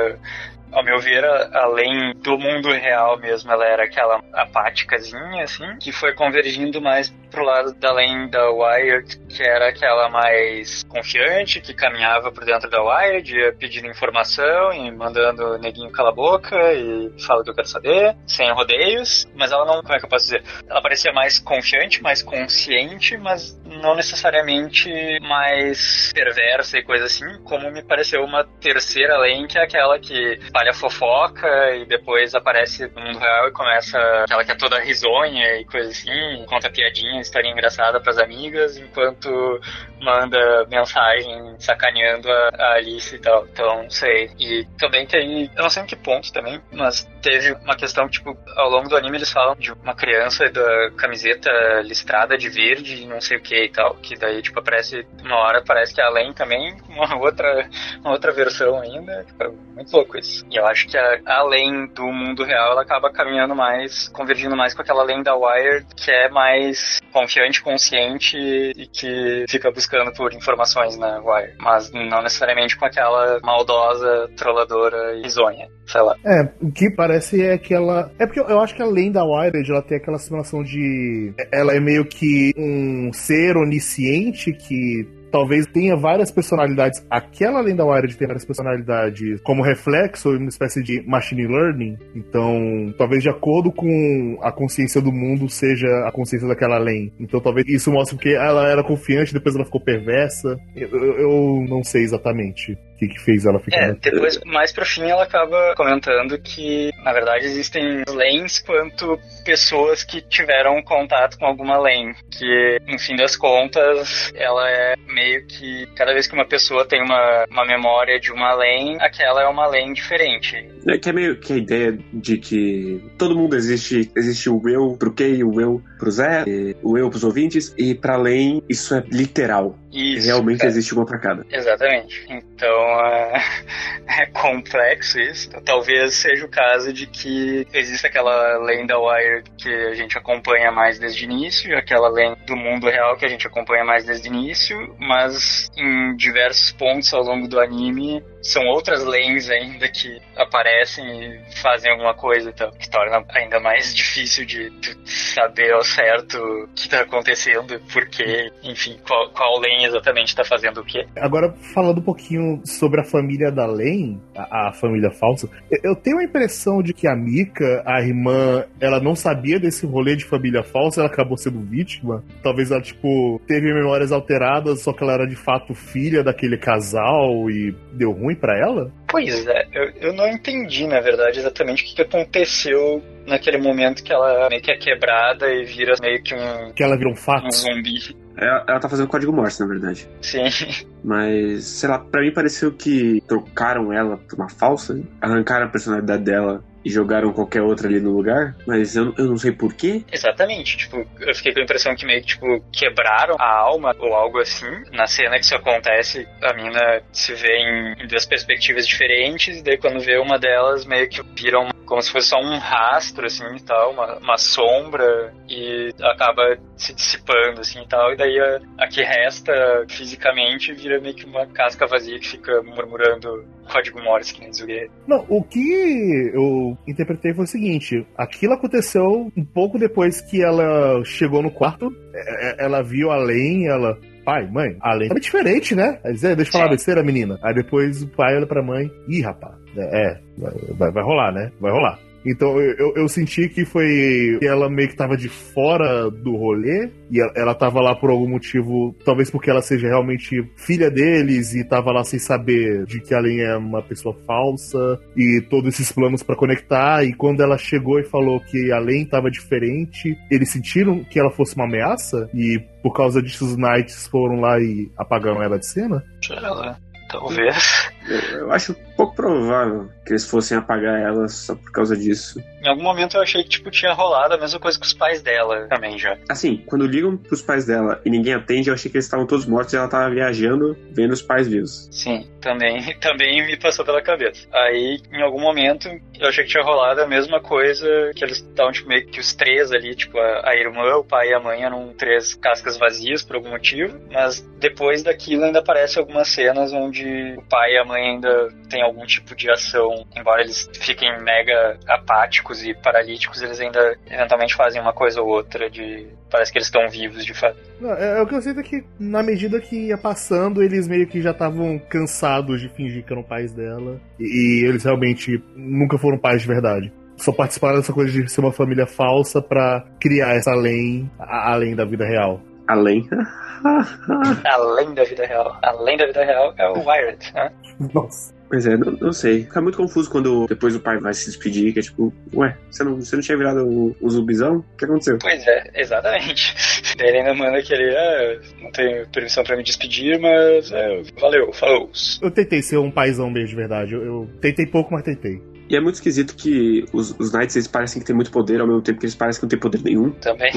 ao meu ver, além do mundo real mesmo, ela era aquela apáticazinha, assim, que foi convergindo mais pro lado da além da Wired, que era aquela mais confiante, que caminhava por dentro da Wired, ia pedindo informação e mandando o neguinho cala a boca e fala o que eu quero saber, sem rodeios, mas ela não, como é que eu posso dizer? Ela parecia mais confiante, mais consciente, mas não necessariamente mais perversa e coisa assim, como me pareceu uma terceira além, que é aquela que espalha fofoca e depois aparece no mundo real e começa aquela que é toda risonha e coisa assim, conta piadinha, história engraçada pras amigas, enquanto manda mensagem sacaneando a, a Alice e tal. Então, não sei. E também tem, eu não sei em que ponto também, mas teve uma questão, tipo, ao longo do anime eles falam de uma criança da camiseta listrada de verde e não sei o que e tal, que daí, tipo, aparece, uma hora parece que é além também, uma outra, uma outra versão ainda, tipo, é muito louco isso. E eu acho que a, além do mundo real, ela acaba caminhando mais, convergindo mais com aquela além da Wired, que é mais confiante, consciente e que fica buscando por informações na Wire, mas não necessariamente com aquela maldosa, trolladora e risonha sei lá. É, o que parece é que ela. É porque eu acho que além da Wired, ela tem aquela simulação de. Ela é meio que um ser onisciente que talvez tenha várias personalidades. Aquela lenda Wired tem várias personalidades como reflexo, uma espécie de machine learning. Então, talvez de acordo com a consciência do mundo seja a consciência daquela lei. Então, talvez isso mostre que ela era confiante, depois ela ficou perversa. Eu, eu, eu não sei exatamente que, que fez ela ficar. É, depois, mais pro fim, ela acaba comentando que, na verdade, existem lanes quanto pessoas que tiveram contato com alguma lane. Que, no fim das contas, ela é meio que cada vez que uma pessoa tem uma, uma memória de uma lane, aquela é uma lane diferente. É que é meio que a ideia de que todo mundo existe, existe o eu pro Kay, o eu pro Zé, o eu pros ouvintes, e para além isso é literal. Isso, Realmente é. existe uma pra cada. Exatamente. Então é, é complexo isso. Então, talvez seja o caso de que existe aquela lenda Wire que a gente acompanha mais desde o início, aquela lenda do mundo real que a gente acompanha mais desde o início, mas em diversos pontos ao longo do anime são outras lanes ainda que aparecem e fazem alguma coisa, então, que torna ainda mais difícil de, de saber ao certo o que está acontecendo, porque, enfim, qual, qual lane exatamente está fazendo o quê. Agora, falando um pouquinho sobre a família da Lane, a, a, família falsa, eu tenho a impressão de que a Mika, a irmã, ela não sabia desse rolê de família falsa, ela acabou sendo vítima. Talvez ela, tipo, teve memórias alteradas, só que ela era de fato filha daquele casal e deu ruim para ela? Pois é, eu, eu não entendi, na verdade, exatamente o que aconteceu naquele momento que ela meio que é quebrada e vira meio que um. Que ela vira um fato. Um zumbi. Ela, ela tá fazendo código Morse, na verdade. Sim. Mas, sei lá, pra mim pareceu que trocaram ela por uma falsa, arrancaram a personalidade dela e jogaram qualquer outra ali no lugar, mas eu, eu não sei porquê. Exatamente, tipo, eu fiquei com a impressão que meio que, tipo, quebraram a alma ou algo assim. Na cena que isso acontece, a mina se vê em, em duas perspectivas diferentes, e daí quando vê uma delas, meio que viram como se fosse só um rastro, assim, e tal, uma, uma sombra, e acaba se dissipando, assim, e tal, e daí a, a que resta fisicamente vira meio que uma casca vazia que fica murmurando código Morse, que nem diz o Não, o que eu interpretei foi o seguinte: aquilo aconteceu um pouco depois que ela chegou no quarto, é, é, ela viu além, ela. Pai, mãe, além é diferente, né? Aí, deixa eu falar besteira, menina. Aí depois o pai olha pra mãe, ih, rapaz, é, é vai, vai rolar, né? Vai rolar. Então eu, eu senti que foi. que ela meio que tava de fora do rolê. E ela, ela tava lá por algum motivo. Talvez porque ela seja realmente filha deles e tava lá sem saber de que Alien é uma pessoa falsa. E todos esses planos para conectar. E quando ela chegou e falou que Alien tava diferente, eles sentiram que ela fosse uma ameaça. E por causa disso os Knights foram lá e apagaram ela de cena. Ela Talvez. Eu, eu, acho pouco provável que eles fossem apagar ela só por causa disso. Em algum momento eu achei que tipo, tinha rolado a mesma coisa com os pais dela também já. Assim, quando ligam pros pais dela e ninguém atende, eu achei que eles estavam todos mortos e ela tava viajando vendo os pais vivos. Sim, também, também me passou pela cabeça. Aí, em algum momento, eu achei que tinha rolado a mesma coisa que eles estavam tipo, meio que os três ali, tipo, a, a irmã, o pai e a mãe eram três cascas vazias por algum motivo, mas depois daquilo ainda aparece algumas cenas onde onde o pai e a mãe ainda têm algum tipo de ação, embora eles fiquem mega apáticos e paralíticos, eles ainda eventualmente fazem uma coisa ou outra de. Parece que eles estão vivos de fato. Não, é, é, o que eu sinto é que, na medida que ia passando, eles meio que já estavam cansados de fingir que eram pais dela. E, e eles realmente nunca foram pais de verdade só participaram dessa coisa de ser uma família falsa para criar essa além além da vida real. Além? Além da vida real. Além da vida real é o Wired, né? Nossa. Pois é, não, não, sei. Fica muito confuso quando depois o pai vai se despedir, que é tipo, ué, você não, você não tinha virado um, um zumbizão? O que aconteceu? Pois é, exatamente. Daí ele ainda manda que ele, ah, não tenho permissão pra me despedir, mas é, valeu, falou. Eu tentei ser um paizão mesmo de verdade. Eu, eu tentei pouco, mas tentei. E é muito esquisito que os, os Knights eles parecem que têm muito poder ao mesmo tempo que eles parecem que não têm poder nenhum. Também.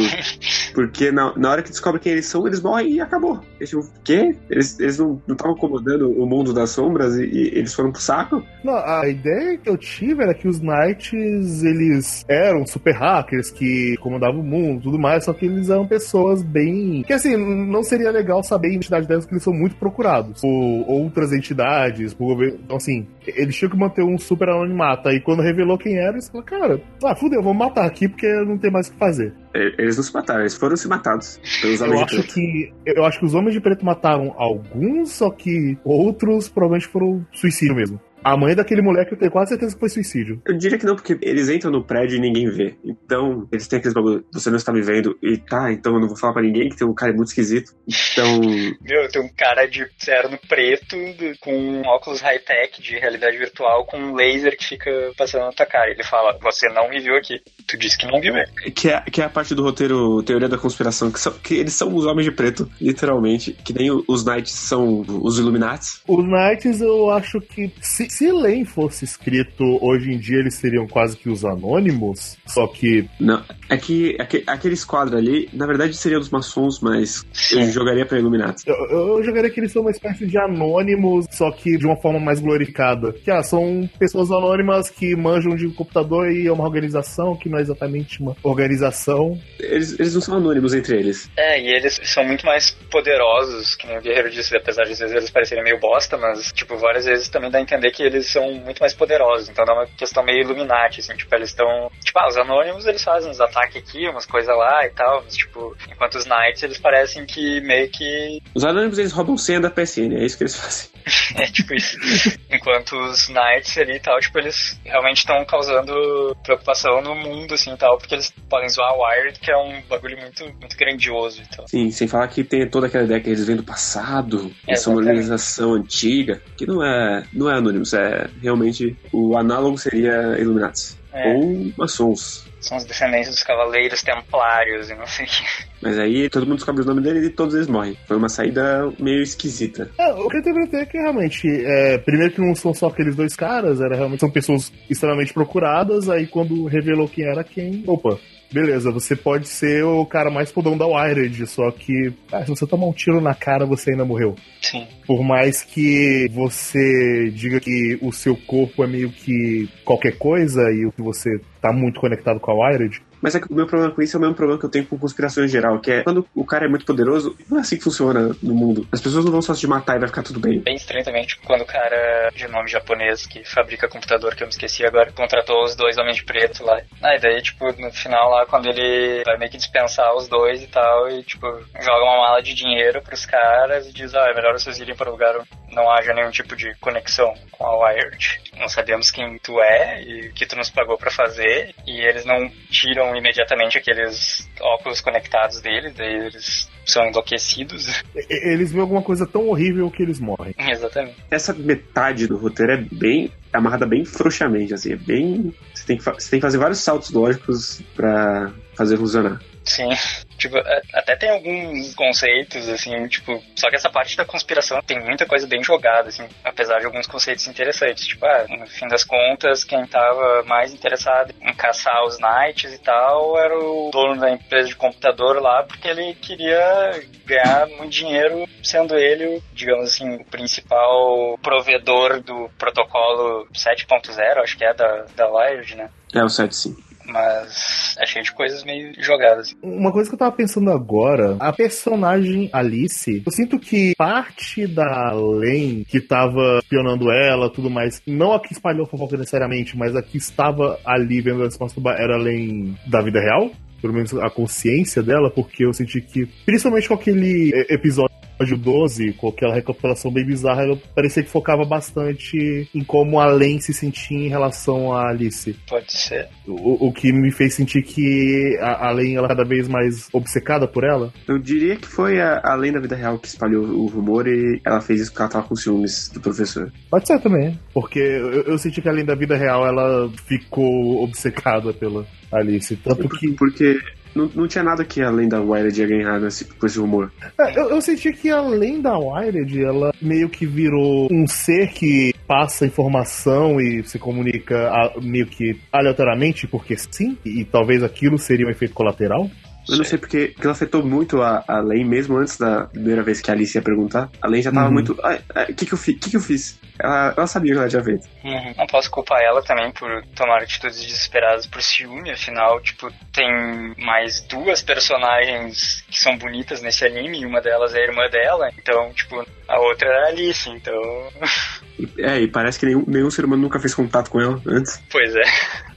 Porque na, na hora que descobrem quem eles são, eles morrem e acabou. Eles, tipo, quê? Eles, eles não estavam acomodando o mundo das sombras e, e eles foram pro saco? Não, a ideia que eu tive era que os Knights, eles eram super hackers que comandavam o mundo e tudo mais, só que eles eram pessoas bem. Que assim, não seria legal saber a identidade delas, porque eles são muito procurados por outras entidades, por governo. Então, assim, eles tinham que manter um super anonimato. Aí quando revelou quem era, eles falaram, cara, ah, fudeu, vamos matar aqui porque não tem mais o que fazer. E- Eles não se mataram, eles foram se matados pelos Eu homens de acho preto. que. Eu acho que os homens de preto mataram alguns, só que outros provavelmente foram suicídio mesmo. A mãe daquele moleque eu tenho quase certeza que foi suicídio. Eu diria que não, porque eles entram no prédio e ninguém vê. Então, eles têm aqueles bagulho, você não está me vendo, e tá, então eu não vou falar pra ninguém que tem um cara muito esquisito. Então, Meu, tem um cara de terno preto com um óculos high-tech de realidade virtual com um laser que fica passando na tua cara. Ele fala, você não me viu aqui. Tu disse que não viu ele. que é, que é a parte do roteiro Teoria da Conspiração, que, são, que eles são os homens de preto, literalmente, que nem os Knights são os Illuminati. Os Knights, eu acho que se, se Lane fosse escrito hoje em dia, eles seriam quase que os anônimos. Só que Não, é que aque- aquele esquadro ali, na verdade seria dos maçons, mas eu jogaria pra Illuminati. eu, eu jogaria que eles são uma espécie de anônimos, só que de uma forma mais glorificada. Que ah, são pessoas anônimas que manjam de computador e é uma organização que não é exatamente uma organização. Eles, eles não são anônimos entre eles. É, e eles são muito mais poderosos, que nem o Guerreiro disse, apesar de às vezes eles parecerem meio bosta, mas, tipo, várias vezes também dá a entender que eles são muito mais poderosos. Então dá uma questão meio Illuminati, assim, tipo, eles estão. Tipo, ah, os anônimos eles fazem uns ataques aqui, umas coisas lá e tal, mas, tipo, enquanto os Knights eles parecem que meio que. Os anônimos eles roubam senha da PSN, é isso que eles fazem. É tipo isso. Enquanto os Knights ali e tal, tipo, eles realmente estão causando preocupação no mundo, assim e tal, porque eles podem zoar a Wired, que é um bagulho muito, muito grandioso e tal. Sim, sem falar que tem toda aquela ideia que eles vêm do passado, eles são uma organização antiga, que não é, não é anônimos, é realmente o análogo seria Illuminati. É. Ou maçons. São os descendentes dos Cavaleiros Templários e não sei o que. Mas aí todo mundo descobre o nome dele e todos eles morrem. Foi uma saída meio esquisita. É, o que eu interpretei é que realmente, é, primeiro que não são só aqueles dois caras, era realmente são pessoas extremamente procuradas, aí quando revelou quem era quem, opa, beleza, você pode ser o cara mais fodão da Wired, só que ah, se você tomar um tiro na cara, você ainda morreu. Sim. Por mais que você diga que o seu corpo é meio que qualquer coisa e o que você tá muito conectado com a Wired, Mas é que o meu problema com isso é o mesmo problema que eu tenho com conspiração em geral, que é quando o cara é muito poderoso, não é assim que funciona no mundo. As pessoas não vão só se matar e vai ficar tudo bem. Bem estranho também, tipo, quando o cara de nome japonês que fabrica computador, que eu me esqueci agora, contratou os dois homens de preto lá. Ah, e daí, tipo, no final lá, quando ele vai meio que dispensar os dois e tal, e, tipo, joga uma mala de dinheiro pros caras e diz, ah, é melhor vocês irem para um lugar onde não haja nenhum tipo de conexão com a Wired. Não sabemos quem tu é e o que tu nos pagou pra fazer, e eles não tiram imediatamente aqueles óculos conectados deles, daí eles são enlouquecidos. eles veem alguma coisa tão horrível que eles morrem. Exatamente. Essa metade do roteiro é bem é amarrada bem frouxamente, assim, é bem. Você tem que, fa- você tem que fazer vários saltos lógicos pra fazer funcionar. Sim. Tipo, até tem alguns conceitos, assim, tipo, só que essa parte da conspiração tem muita coisa bem jogada, assim, apesar de alguns conceitos interessantes. Tipo, ah, no fim das contas, quem tava mais interessado em caçar os Knights e tal era o dono da empresa de computador lá, porque ele queria ganhar muito dinheiro, sendo ele, digamos assim, o principal provedor do protocolo 7.0, acho que é da, da Wired, né? É o 7 sim. Mas é cheio de coisas meio jogadas. Uma coisa que eu tava pensando agora, a personagem Alice, eu sinto que parte da Lane que tava espionando ela tudo mais, não a que espalhou fofoca necessariamente, mas a que estava ali vendo as masturbar era a Lane da vida real. Pelo menos a consciência dela, porque eu senti que, principalmente com aquele é, episódio 12, com aquela recapitulação bem bizarra, ela parecia que focava bastante em como a Lane se sentia em relação a Alice. Pode ser. O, o que me fez sentir que a, a Lane ela é cada vez mais obcecada por ela. Eu diria que foi a, além da vida real que espalhou o rumor e ela fez isso porque ela tava com ciúmes do professor. Pode ser também, porque eu, eu senti que além da vida real ela ficou obcecada pela Alice. Tanto que. Porque Não, não tinha nada que além da Wired ia ganhar nesse, com esse rumor. É, eu, eu senti que além da Wired, ela meio que virou um ser que passa informação e se comunica a- meio que aleatoriamente, porque sim, e, talvez aquilo seria um efeito colateral. Eu não sei porque, porque ela afetou muito a, a Lane, mesmo antes da primeira vez que a Alice ia perguntar. A Lane já tava Uhum. muito. O que, que, eu fi- que, que eu fiz? Ela, ela sabia o que ela tinha feito. Uhum. Não posso culpar ela também por tomar atitudes desesperadas por ciúme, afinal, tipo, tem mais duas personagens que são bonitas nesse anime, e uma delas é a irmã dela, então, tipo, a outra era a Alice, então. É, e parece que nenhum, nenhum ser humano nunca fez contato com ela antes. pois é.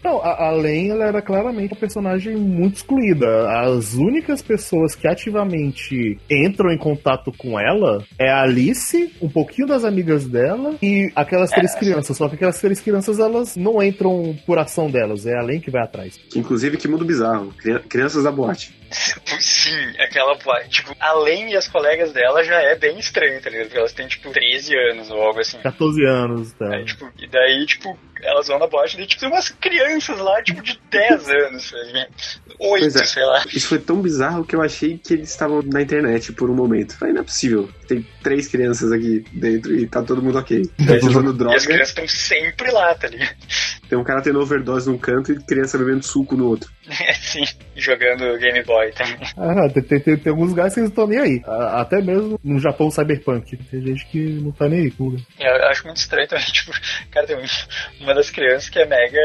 Não, a, a Len, ela era claramente uma personagem muito excluída. As únicas pessoas que ativamente entram em contato com ela é a Alice, um pouquinho das amigas dela e aquelas três crianças. Só que aquelas três crianças, elas não entram por ação delas, é a Len que vai atrás. Inclusive, que mundo bizarro. Cri- Crianças da boate. Sim, aquela. boate, Tipo, além e as colegas dela já é bem estranho, tá ligado? Porque elas têm, tipo, 13 anos ou algo assim. 14 anos tal. Aí, tipo, e daí, tipo, elas vão na boate e tipo, tem umas crianças lá, tipo, de 10 anos, tá ligado? 8, Pois é. sei lá. Isso foi tão bizarro que eu achei que eles estavam na internet por um momento. Falei, não é possível. Tem três crianças aqui dentro e tá todo mundo ok. Tá usando E droga. as crianças estão sempre lá, tá ligado? Tem um cara tendo overdose num canto e criança bebendo suco no outro. Assim, jogando Game Boy também. Ah, tem, tem, tem, tem alguns lugares que eles estão nem aí. Até mesmo no Japão Cyberpunk. Tem gente que não tá nem aí com lugar. Eu acho muito estranho também, tipo, cara, tem um- uma das crianças que é mega.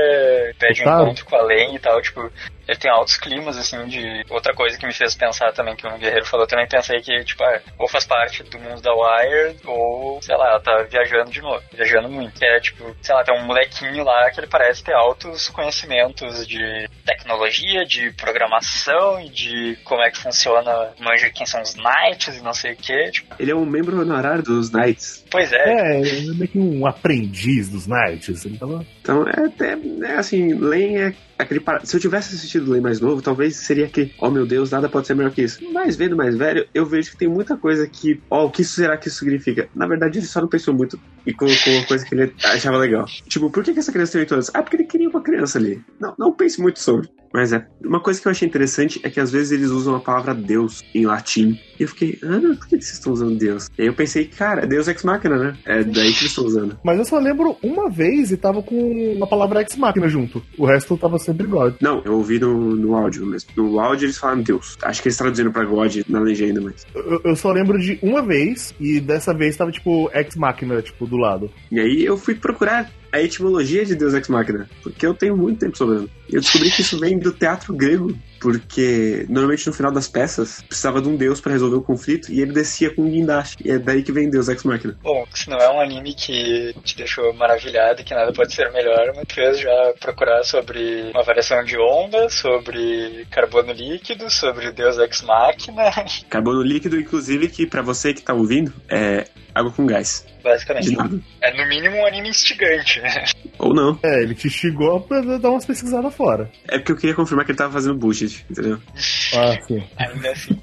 pede um encontro com a Len e tal, tipo, ele tem altos climas, assim, de. Outra coisa que me fez pensar também, que o Guerreiro falou, também pensei que, tipo, ah, ou faz parte do mundo da Wire, ou, sei lá, ela tá viajando de novo, viajando muito. Que é, tipo, sei lá, tem um molequinho lá que ele parece ter altos conhecimentos de tecnologia, de programação e de como é que funciona, manja quem são os knights e não sei o que, tipo, Ele é um membro honorário dos Knights. pois é, É, ele é meio que um aprendiz dos Knights. Ele tava Então é até. É assim, Len é aquele. par- Se eu tivesse assistido Len mais novo, talvez seria que, oh meu Deus, nada pode ser melhor que isso. Mas vendo mais velho, eu vejo que tem muita coisa que. Ó, o que será que isso significa? Na verdade, ele só não pensou muito e colocou uma coisa que ele achava legal. Tipo, por que, que essa criança tem 8 anos? Ah, porque ele queria uma criança ali. Não, não pense muito sobre. Mas é. Uma coisa que eu achei interessante é que às vezes eles usam a palavra Deus em latim. E eu fiquei, ah, por que, que vocês estão usando Deus? E aí eu pensei, cara, Deus ex machina, né? É daí que eles estão usando. Mas eu só lembro uma vez e tava com a palavra ex máquina junto. O resto tava sempre God. Não, eu ouvi no, no áudio mesmo. No áudio eles falam Deus. Acho que eles traduziram pra God na legenda, mas. Eu, eu só lembro de uma vez e dessa vez tava tipo ex máquina, tipo, do lado. E aí eu fui procurar a etimologia de Deus Ex Machina, porque eu tenho muito tempo sobrando. Eu descobri que isso vem do teatro grego, porque normalmente no final das peças precisava de um deus pra resolver o conflito e ele descia com um guindaste. E é daí que vem Deus Ex Machina. Bom, se não é um anime que te deixou maravilhado e que nada pode ser melhor, me fez já procurar sobre uma variação de onda, sobre carbono líquido, sobre Deus Ex Machina, Carbono líquido, inclusive, que pra você que tá ouvindo, é água com gás. basicamente. De nada. É no mínimo um anime instigante, Ou não. É, ele te xingou pra dar umas pesquisadas fora. É porque eu queria confirmar que ele tava fazendo bullshit, entendeu? Ah, sim. Ainda assim.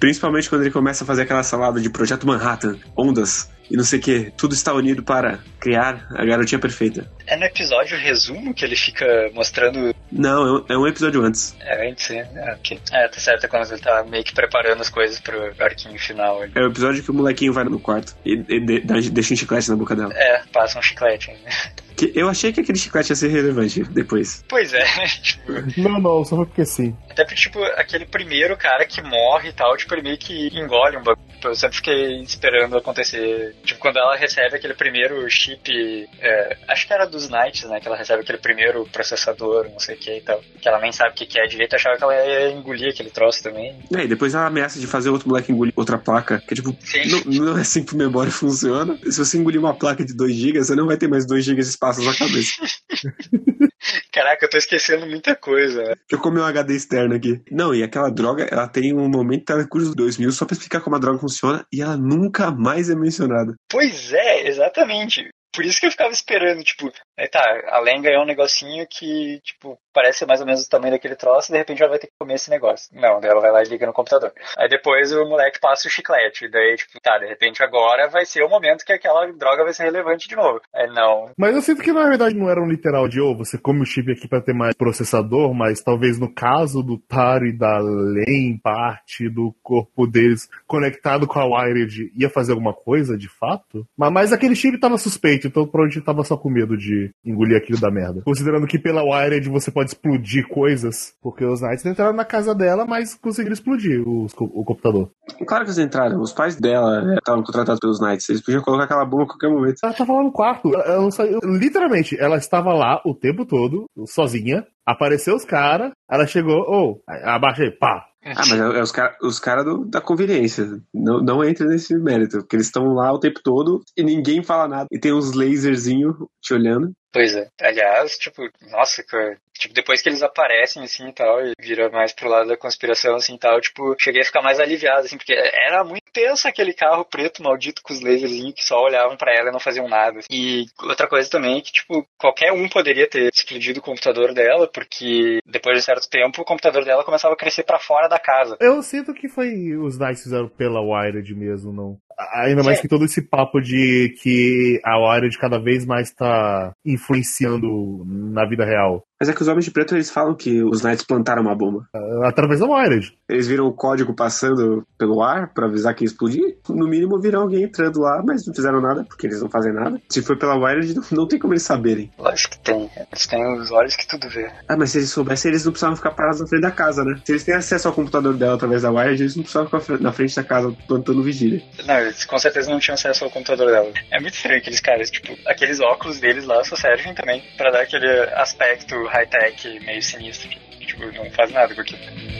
Principalmente quando ele começa a fazer aquela salada de Projeto Manhattan, ondas e não sei o que. Tudo está unido para criar a garotinha perfeita. É no episódio resumo que ele fica mostrando. Não, é um, é episódio antes. É antes, né? É, ok. É, tá certo, é quando ele tá meio que preparando as coisas pro arquinho final ali. É o episódio que o molequinho vai no quarto e, e de- deixa um chiclete na boca dela. É, passa um chiclete. Né? Que eu achei que aquele chiclete ia ser relevante depois. Pois é, tipo, Não, não, só foi porque sim. Até porque, tipo, aquele primeiro cara que morre e tal, tipo, ele meio que engole um bagulho. Eu sempre fiquei esperando acontecer. Tipo, quando ela recebe aquele primeiro chip. é, acho que era dos Knights, né? Que ela recebe aquele primeiro processador, não sei o que e tal. Que ela nem sabe o que que é direito, achava que ela ia engolir aquele troço também. É, e depois ela ameaça de fazer outro moleque engolir outra placa. Que tipo, Sim. não, não é assim que o memória funciona. Se você engolir uma placa de 2 GB, você não vai ter mais 2 GB de espaço na cabeça. Caraca, eu tô esquecendo muita coisa, né? Deixa eu comer um HD externo aqui. Não, e aquela droga, ela tem um momento telecurso 2000 só pra explicar como a droga funciona e ela nunca mais é mencionada. Pois é, exatamente. Por isso que eu ficava esperando, tipo, aí tá, a Len ganhou um negocinho que, tipo, parece mais ou menos o tamanho daquele troço, e de repente ela vai ter que comer esse negócio. Não, daí ela vai lá e liga no computador. Aí depois o moleque passa o chiclete, daí, tipo, tá, de repente agora vai ser o momento que aquela droga vai ser relevante de novo. Aí não. Mas eu sinto que na verdade não era um literal de, oh, você come o chip aqui pra ter mais processador, mas talvez no caso do Taro e da Len, parte do corpo deles conectado com a Wired, ia fazer alguma coisa de fato? Mas, mas aquele chip tava suspeito, então provavelmente tava só com medo de engolir aquilo da merda. Considerando que pela Wired você pode explodir coisas, porque os Knights entraram na casa dela, mas conseguiram explodir os, o computador. Claro que eles entraram. Os pais dela né, estavam contratados pelos Knights. Eles podiam colocar aquela bomba a qualquer momento. Ela tava lá no quarto. Ela, ela não saiu. Literalmente, ela estava lá o tempo todo, sozinha. Apareceu os caras, ela chegou, ou, oh, abaixa aí, pá, ah, mas é, é os caras os cara da conveniência. Não, não entra nesse mérito, porque eles estão lá o tempo todo e ninguém fala nada. E tem uns laserzinhos te olhando. Pois é. Aliás, tipo, nossa, cara, tipo, depois que eles aparecem, assim, e tal, e vira mais pro lado da conspiração, assim, e tal, tipo, cheguei a ficar mais aliviado, assim, porque era muito tenso aquele carro preto maldito com os laserzinhos que só olhavam para ela e não faziam nada. E outra coisa também é que, tipo, qualquer um poderia ter explodido o computador dela, porque depois de certo tempo o computador dela começava a crescer para fora da casa. Eu sinto que foi os Knights fizeram pela Wired mesmo, não. Ainda mais que todo esse papo de que a Wired cada vez mais tá influenciando na vida real. Mas é que os Homens de Preto eles falam que os Knights plantaram uma bomba. Uh, através da Wired. Eles viram o código passando pelo ar para avisar que ia explodir. No mínimo viram alguém entrando lá, mas não fizeram nada, porque eles não fazem nada. Se foi pela Wired, não, não tem como eles saberem. Lógico que tem. Eles têm os olhos que tudo vê. Ah, mas se eles soubessem, eles não precisavam ficar parados na frente da casa, né? Se eles têm acesso ao computador dela através da Wired, eles não precisavam ficar na frente da casa plantando vigília. Não, eles com certeza não tinham acesso ao computador dela. É muito estranho aqueles caras, tipo, aqueles óculos deles lá só servem também para dar aquele aspecto high-tech meio sinistro. Tipo, não faz nada com aquilo.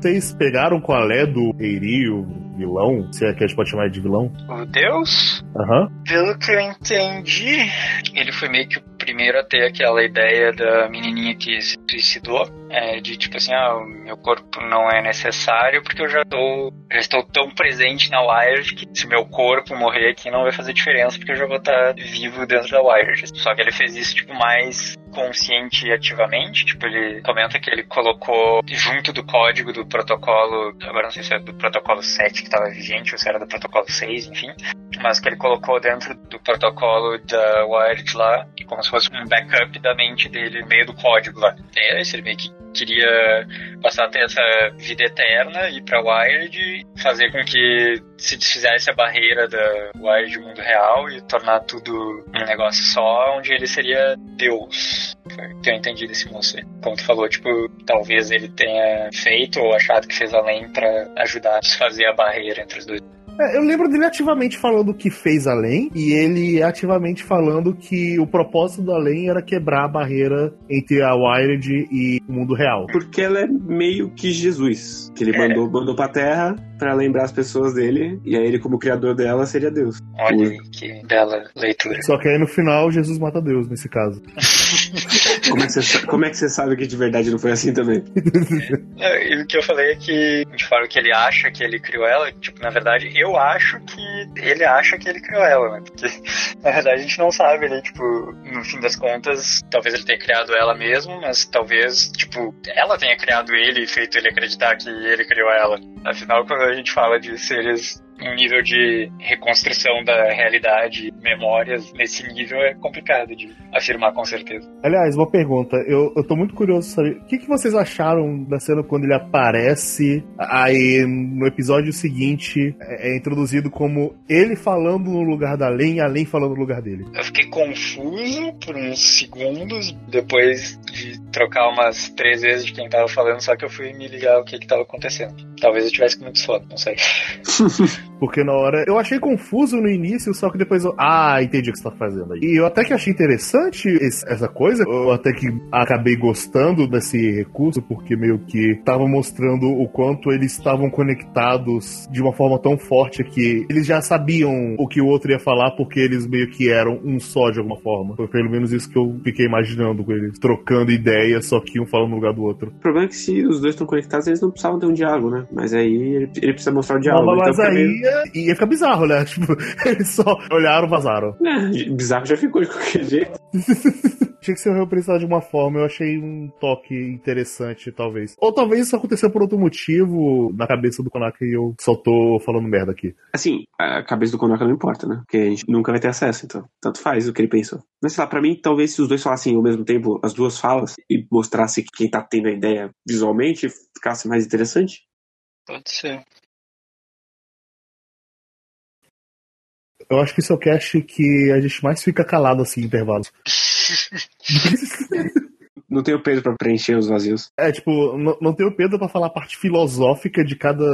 Vocês pegaram qual é do Eiri, o vilão? Se é que a gente pode chamar de vilão? O Deus? Aham. Uhum. Pelo que eu entendi, ele foi meio que o primeiro a ter aquela ideia da menininha que se suicidou. É, de tipo assim, ah, meu corpo não é necessário porque eu já tô, já estou tão presente na Wired que se meu corpo morrer aqui não vai fazer diferença porque eu já vou estar vivo dentro da Wired. Só que ele fez isso tipo mais consciente e ativamente, tipo ele comenta que ele colocou junto do código do protocolo, agora não sei se é do protocolo 7 que estava vigente ou se era do protocolo 6, enfim, mas que ele colocou dentro do protocolo da Wired lá, como se fosse um backup da mente dele meio do código lá. É, ele meio que queria passar a ter essa vida eterna, ir pra Wired e fazer com que se desfizesse a barreira da Wired do mundo real e tornar tudo um negócio só, onde ele seria Deus. Foi o que eu entendi desse moço. Como tu falou, tipo, talvez ele tenha feito ou achado que fez além para ajudar a desfazer a barreira entre os dois. É, eu lembro dele ativamente falando que fez além e ele ativamente falando que o propósito do além era quebrar a barreira entre a Wired e o mundo real. Porque ela é meio que Jesus, que ele é. mandou, mandou pra Terra para lembrar as pessoas dele, e aí ele, como criador dela, seria Deus. Olha aí, que bela leitura. Só que aí no final Jesus mata Deus nesse caso. como, é que você, como é que você sabe que de verdade não foi assim também? É, e o que eu falei é que, de forma que ele acha que ele criou ela, tipo, na verdade, eu acho que ele acha que ele criou ela, né? Porque, na verdade, a gente não sabe, né? Tipo, no fim das contas, talvez ele tenha criado ela mesmo, mas talvez, tipo, ela tenha criado ele e feito ele acreditar que ele criou ela. Afinal, quando a gente fala de seres um nível de reconstrução da realidade, memórias, nesse nível é complicado de afirmar com certeza. Aliás, uma pergunta, eu, eu tô muito curioso saber, o que, que vocês acharam da cena quando ele aparece, aí no episódio seguinte é, é introduzido como ele falando no lugar da Len e a Len falando no lugar dele? Eu fiquei confuso por uns segundos, depois de trocar umas três vezes de quem tava falando, só que eu fui me ligar o que que tava acontecendo. Talvez eu tivesse com muito foda, não sei. Porque na hora. Eu achei confuso no início, só que depois eu. Ah, entendi o que você tá fazendo aí. E eu até que achei interessante esse- essa coisa. Eu até que acabei gostando desse recurso, porque meio que tava mostrando o quanto eles estavam conectados de uma forma tão forte que eles já sabiam o que o outro ia falar, porque eles meio que eram um só de alguma forma. Foi pelo menos isso que eu fiquei imaginando com eles, trocando ideias, só que um falando no lugar do outro. O problema é que se os dois estão conectados, eles não precisavam ter um diálogo, né? Mas aí ele, ele precisa mostrar o diálogo. Não, mas então, pra aí ia, ia ficar bizarro, né? Tipo, eles só olharam e vazaram. É, bizarro já ficou de qualquer jeito. Tinha que ser representado de uma forma, eu achei um toque interessante, talvez. Ou talvez isso aconteceu por outro motivo na cabeça do Konaka e eu só tô falando merda aqui. Assim, a cabeça do Konaka não importa, né? Porque a gente nunca vai ter acesso, então. Tanto faz o que ele pensou. Mas sei lá, pra mim, talvez se os dois falassem ao mesmo tempo as duas falas e mostrasse quem tá tendo a ideia visualmente, ficasse mais interessante. Pode ser. Eu acho que esse é o cast que a gente mais fica calado assim em intervalos. Não tenho peso pra preencher os vazios. É, tipo, não, não tenho Pedro pra falar a parte filosófica de cada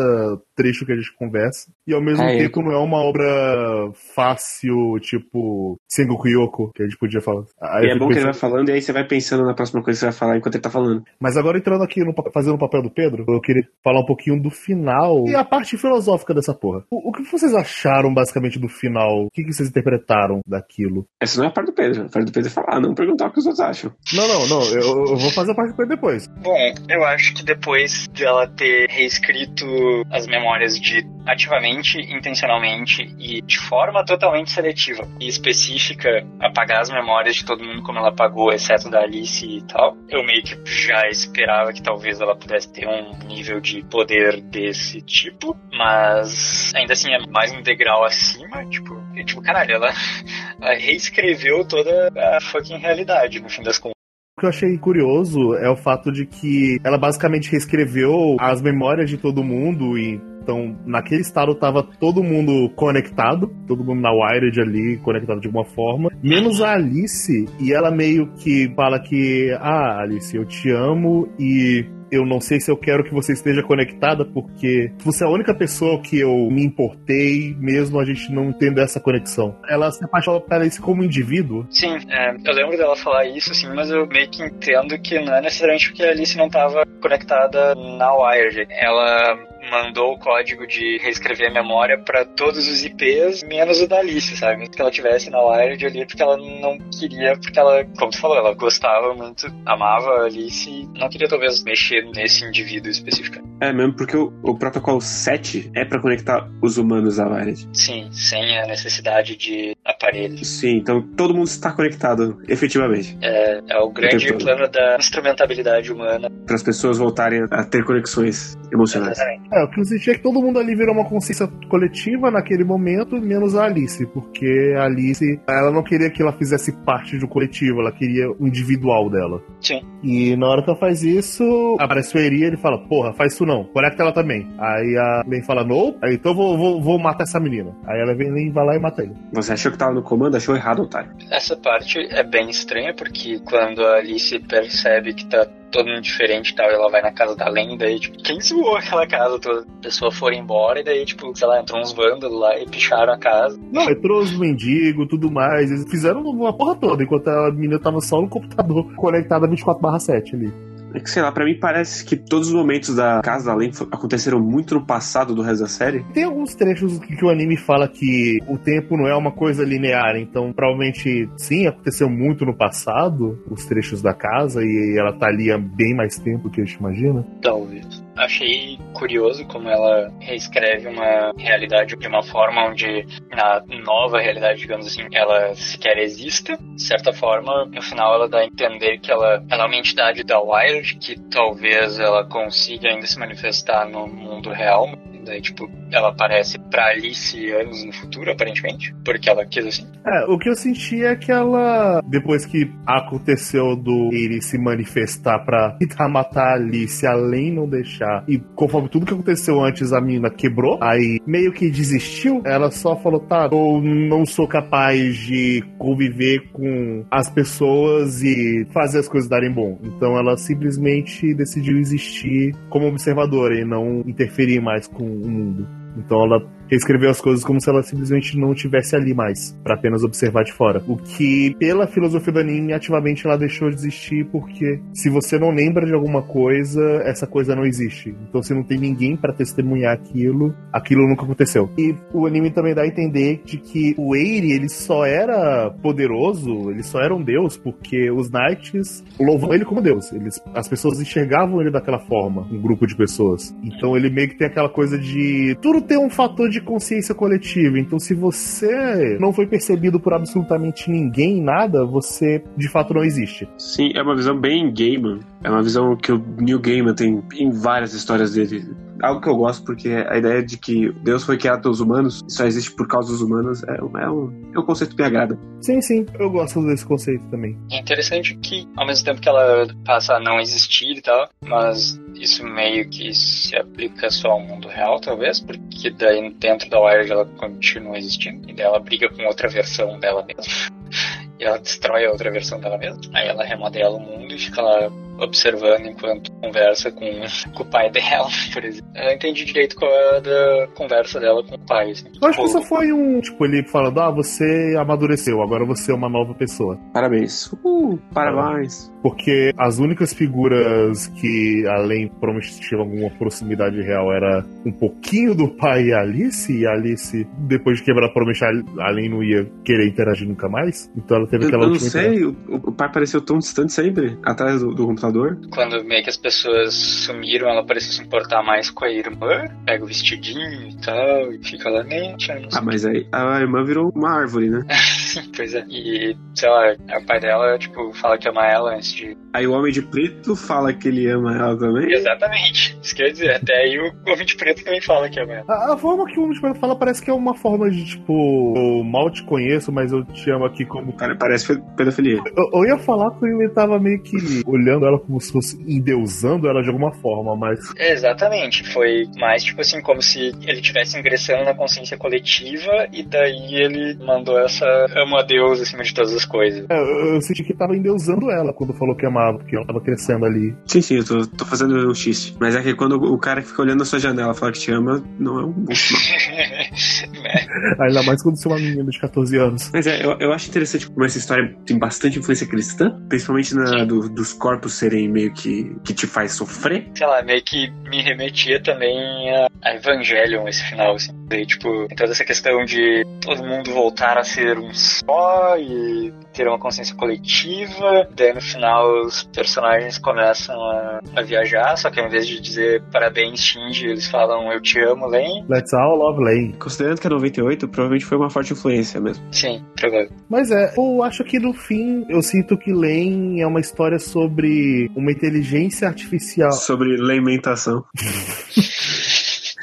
trecho que a gente conversa. E ao mesmo É, tempo não é uma obra fácil, tipo, Sengoku Yoko, que a gente podia falar. Aí e eu é bom que ele pensando- vai falando e aí você vai pensando na próxima coisa que você vai falar enquanto ele tá falando. Mas agora entrando aqui, no, fazendo o papel do Pedro, eu queria falar um pouquinho do final e a parte filosófica dessa porra. O, o que vocês acharam, basicamente, do final? O que, que vocês interpretaram daquilo? Essa não é a parte do Pedro. A parte do Pedro é falar, não perguntar o que os outros acham. Não, não, não. Eu, eu vou fazer parte Pedro depois. Bom, eu acho que depois de ela ter reescrito as memórias de ativamente, intencionalmente e de forma totalmente seletiva e específica, apagar as memórias de todo mundo como ela apagou, exceto da Alice e tal, eu meio que já esperava que talvez ela pudesse ter um nível de poder desse tipo, mas ainda assim é mais um degrau acima, tipo, tipo, caralho, ela, ela reescreveu toda a fucking realidade, no fim das contas. O que eu achei curioso é o fato de que ela basicamente reescreveu as memórias de todo mundo e então naquele estado tava todo mundo conectado, todo mundo na Wired ali conectado de alguma forma, menos a Alice e ela meio que fala que ah, Alice, eu te amo e eu não sei se eu quero que você esteja conectada, porque você é a única pessoa que eu me importei, mesmo a gente não tendo essa conexão. Ela se apaixona pela Alice como indivíduo, Sim, é, eu lembro dela falar isso, assim, mas eu meio que entendo que não é necessariamente porque a Alice não estava conectada na Wired. Ela mandou o código de reescrever a memória para todos os IPs, menos o da Alice, sabe? Que ela tivesse na Wired ali, porque ela não queria, porque ela, como tu falou, ela gostava muito, amava a Alice não queria talvez mexer nesse indivíduo específico. É mesmo porque o, o protocolo 7 é pra conectar os humanos à Wired. Sim, sem a necessidade de aparelhos. Sim, então todo mundo está conectado, efetivamente. É, é o grande tempo todo. plano da instrumentabilidade humana. Para as pessoas voltarem a ter conexões emocionais. É, o que eu senti é que todo mundo ali virou uma consciência coletiva naquele momento, menos a Alice, porque a Alice, ela não queria que ela fizesse parte do coletivo, ela queria o individual dela. Sim. E na hora que ela faz isso, aparece o Eri e ele fala, porra, faz isso não, conecta ela também. Aí a Len fala, não, aí então eu vou, vou, vou matar essa menina. Aí ela vem e vai lá e mata ele. Você achou que tava no comando, achou errado, otário. Essa parte é bem estranha, porque quando a Alice percebe que tá todo mundo diferente e tal, ela vai na casa da lenda e, tipo, quem zoou aquela casa toda? A pessoa foi embora e daí, tipo, sei lá, entrou uns vândalos lá e picharam a casa. Não, entrou os mendigos, tudo mais, eles fizeram uma porra toda, enquanto a menina tava só no computador, conectada 24 7 ali. É que sei lá, pra mim parece que todos os momentos da Casa da Lei fo- aconteceram muito no passado do resto da série. Tem alguns trechos que, que o anime fala que o tempo não é uma coisa linear, então provavelmente sim, aconteceu muito no passado, os trechos da casa, e ela tá ali há bem mais tempo que a gente imagina. Talvez. Achei curioso como ela reescreve uma realidade de uma forma onde na nova realidade, digamos assim, ela sequer exista. De certa forma, no final ela dá a entender que ela, ela é uma entidade da Wild, que talvez ela consiga ainda se manifestar no mundo real. Daí, tipo, ela aparece pra Alice anos no futuro, aparentemente, porque ela quis assim. É, o que eu senti é que ela, depois que aconteceu do ele se manifestar pra tentar matar a Alice, além não deixar, e conforme tudo que aconteceu antes, a mina quebrou, aí meio que desistiu, ela só falou, tá, eu não sou capaz de conviver com as pessoas e fazer as coisas darem bom. Então ela simplesmente decidiu existir como observadora e não interferir mais com o mundo. Então ela reescreveu as coisas como se ela simplesmente não estivesse ali mais, para apenas observar de fora. O que, pela filosofia do anime, ativamente ela deixou de existir porque se você não lembra de alguma coisa, essa coisa não existe. Então se não tem ninguém para testemunhar aquilo, aquilo nunca aconteceu. E o anime também dá a entender de que o Eiri, ele só era poderoso, ele só era um deus porque os Knights louvam ele como deus. Eles, as pessoas enxergavam ele daquela forma, um grupo de pessoas. Então ele meio que tem aquela coisa de tudo tem um fator de consciência coletiva. Então se você não foi percebido por absolutamente ninguém, nada, você de fato não existe. Sim, é uma visão bem Gaiman. É uma visão que o Neil Gaiman tem em várias histórias dele. Algo que eu gosto, porque a ideia de que Deus foi criado pelos humanos e só existe por causa dos humanos é, um, é, um, é um conceito que me agrada. Sim, sim, eu gosto desse conceito também. É interessante que, ao mesmo tempo que ela passa a não existir e tal, mas isso meio que se aplica só ao mundo real, talvez, porque daí dentro da Wired ela continua existindo, e daí ela briga com outra versão dela mesma. e ela destrói a outra versão dela mesma. Aí ela remodela o mundo e fica lá observando enquanto conversa com, com o pai dela, por exemplo. Eu entendi direito qual é a da conversa dela com o pai. Assim. Eu acho que só foi um, tipo, ele falando, ah, você amadureceu, agora você é uma nova pessoa. Parabéns. Uh, parabéns. Porque as únicas figuras que, além, provavelmente tinham alguma proximidade real, era um pouquinho do pai e a Alice, e a Alice, depois de quebrar, a Alien não ia querer interagir nunca mais. Então ela teve aquela eu não sei, o, o pai pareceu tão distante sempre, atrás do, do computador. Quando meio que as pessoas sumiram, ela parecia se importar mais com a irmã, pega o vestidinho e tal, e fica lá, sei. Ah, mas aí a irmã virou uma árvore, né? Pois é. E, sei lá, o pai dela, tipo, fala que ama ela antes de. Aí o Homem de Preto fala que ele ama ela também. Exatamente. Isso quer dizer, até aí o Homem de Preto também fala que ama ela. A, a forma que o Homem fala parece que é uma forma de, tipo, eu mal te conheço, mas eu te amo aqui como. Cara parece pedofilia. Eu, eu ia falar que ele tava meio que olhando ela como se fosse endeusando ela de alguma forma, mas. Exatamente. Foi mais, tipo assim, como se ele tivesse ingressando na consciência coletiva e daí ele mandou essa amo a Deus acima de todas as coisas. é, Eu, eu senti que tava endeusando ela quando falou que amava, porque ela tava crescendo ali. Sim, sim, eu tô, tô fazendo um xiste. Mas é que quando o cara que fica olhando na sua janela fala que te ama, não é um bom? Ainda mais quando você é uma menina de 14 anos. Mas é, eu, eu acho interessante como essa história tem bastante influência cristã, principalmente na, do- dos corpos serem meio que que te faz sofrer. sei lá, meio que me remetia também a, a Evangelion esse final, assim. Daí, tipo, toda essa questão de todo mundo voltar a ser um só e ter uma consciência coletiva. Daí no final os personagens começam a, a viajar, só que ao invés de dizer parabéns, Shinji, eles falam eu te amo, Len. Let's all love Lane. Considerando que é 98, provavelmente foi uma forte influência mesmo. Sim, provável. Mas é, eu acho que no fim eu sinto que Lane é uma história sobre uma inteligência artificial. Sobre lamentação.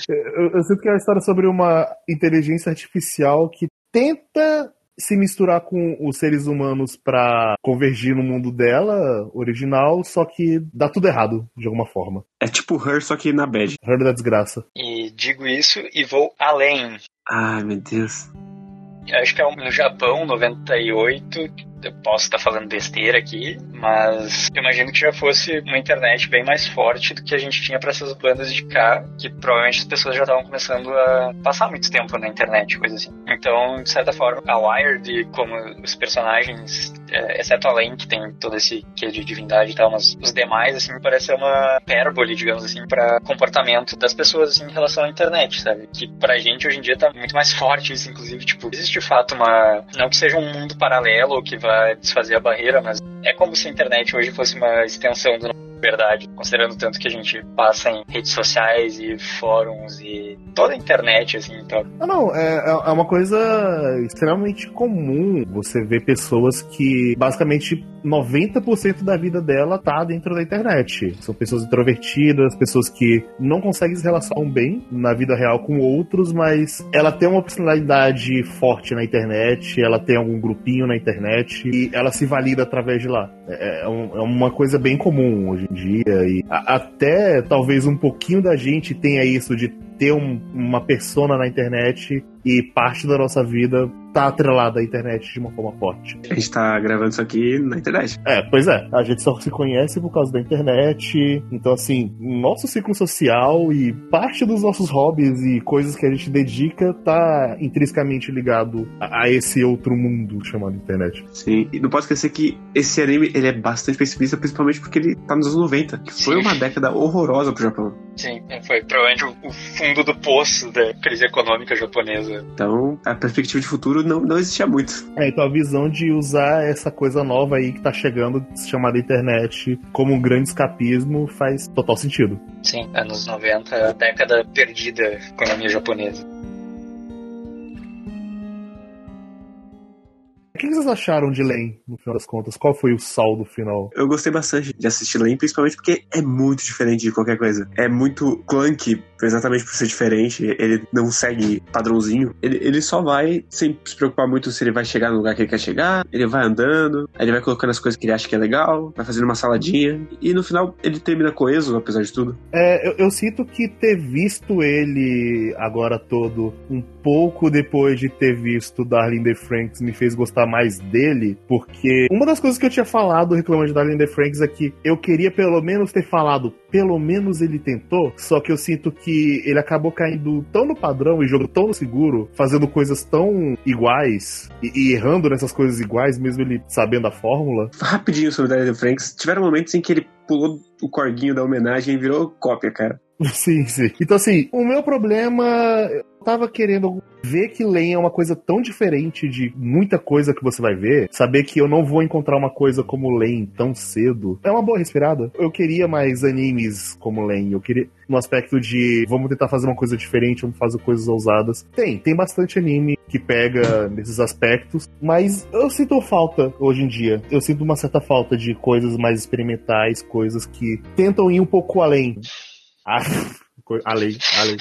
Eu, eu sinto que é uma história sobre uma inteligência artificial que tenta se misturar com os seres humanos pra convergir no mundo dela original, só que dá tudo errado de alguma forma. É tipo Her, só que na bad. Herd da desgraça. E digo isso e vou além. Ai, meu Deus. Acho que é um- no Japão, 98. Eu posso estar falando besteira aqui, mas eu imagino que já fosse uma internet bem mais forte do que a gente tinha para essas bandas de cá, que provavelmente as pessoas já estavam começando a passar muito tempo na internet, coisa assim. Então, de certa forma, a Wired, como os personagens, é, exceto a Len, que tem todo esse quê de divindade e tal, mas os demais, assim, parece uma pérbole, digamos assim, para comportamento das pessoas assim, em relação à internet, sabe? Que pra gente hoje em dia tá muito mais forte isso, inclusive, tipo, existe de fato uma. Não que seja um mundo paralelo que desfazer a barreira, mas é como se a internet hoje fosse uma extensão da nossa verdade, considerando tanto que a gente passa em redes sociais e fóruns e toda a internet, assim, então. Ah, não, é, é uma coisa extremamente comum você ver pessoas que basicamente 90% da vida dela tá dentro da internet. São pessoas introvertidas, pessoas que não conseguem se relacionar bem na vida real com outros, mas ela tem uma personalidade forte na internet, ela tem algum grupinho na internet e ela se valida através de lá. É, é é uma coisa bem comum hoje dia e até talvez um pouquinho da gente tenha isso de ter um, uma persona na internet e parte da nossa vida tá atrelada à internet de uma forma forte. A gente tá gravando isso aqui na internet. É, pois é. A gente só se conhece por causa da internet. Então, assim, nosso ciclo social e parte dos nossos hobbies e coisas que a gente dedica tá intrinsecamente ligado a, a esse outro mundo chamado internet. Sim, e não posso esquecer que esse anime ele é bastante pessimista, principalmente porque ele tá nos anos 90, que foi Sim. uma década horrorosa pro Japão. Sim, foi provavelmente o- o fundo do poço da crise econômica japonesa. Então, a perspectiva de futuro não, não existia muito. É, então a visão de usar essa coisa nova aí que tá chegando, chamada internet, como um grande escapismo, faz total sentido. Sim, anos 90, a década perdida da economia japonesa. O que vocês acharam de Len, no final das contas? Qual foi o saldo final? Eu gostei bastante de assistir Lane, principalmente porque é muito diferente de qualquer coisa. É muito clunky, exatamente por ser diferente. Ele não segue padrãozinho. Ele, ele só vai sem se preocupar muito se ele vai chegar no lugar que ele quer chegar. Ele vai andando, ele vai colocando as coisas que ele acha que é legal, vai fazendo uma saladinha. E no final ele termina coeso, apesar de tudo. É, eu, eu sinto que ter visto ele agora todo um pouco depois de ter visto Darling the Franks me fez gostar mais dele, porque uma das coisas que eu tinha falado reclamando de Darling the Franks é que eu queria pelo menos ter falado, pelo menos ele tentou, só que eu sinto que ele acabou caindo tão no padrão e jogo tão no seguro, fazendo coisas tão iguais e, e errando nessas coisas iguais, mesmo ele sabendo a fórmula. Rapidinho sobre Daryl Franks, tiveram momentos em que ele pulou o corguinho da homenagem e virou cópia, cara. Sim, sim. Então, assim, o meu problema. Eu tava querendo ver que Len é uma coisa tão diferente de muita coisa que você vai ver. Saber que eu não vou encontrar uma coisa como Len tão cedo. É uma boa respirada. Eu queria mais animes como Len. Eu queria. No aspecto de vamos tentar fazer uma coisa diferente, vamos fazer coisas ousadas. Tem, tem bastante anime que pega nesses aspectos, mas eu sinto falta hoje em dia. Eu sinto uma certa falta de coisas mais experimentais, coisas que tentam ir um pouco além. Ah, co- além, além.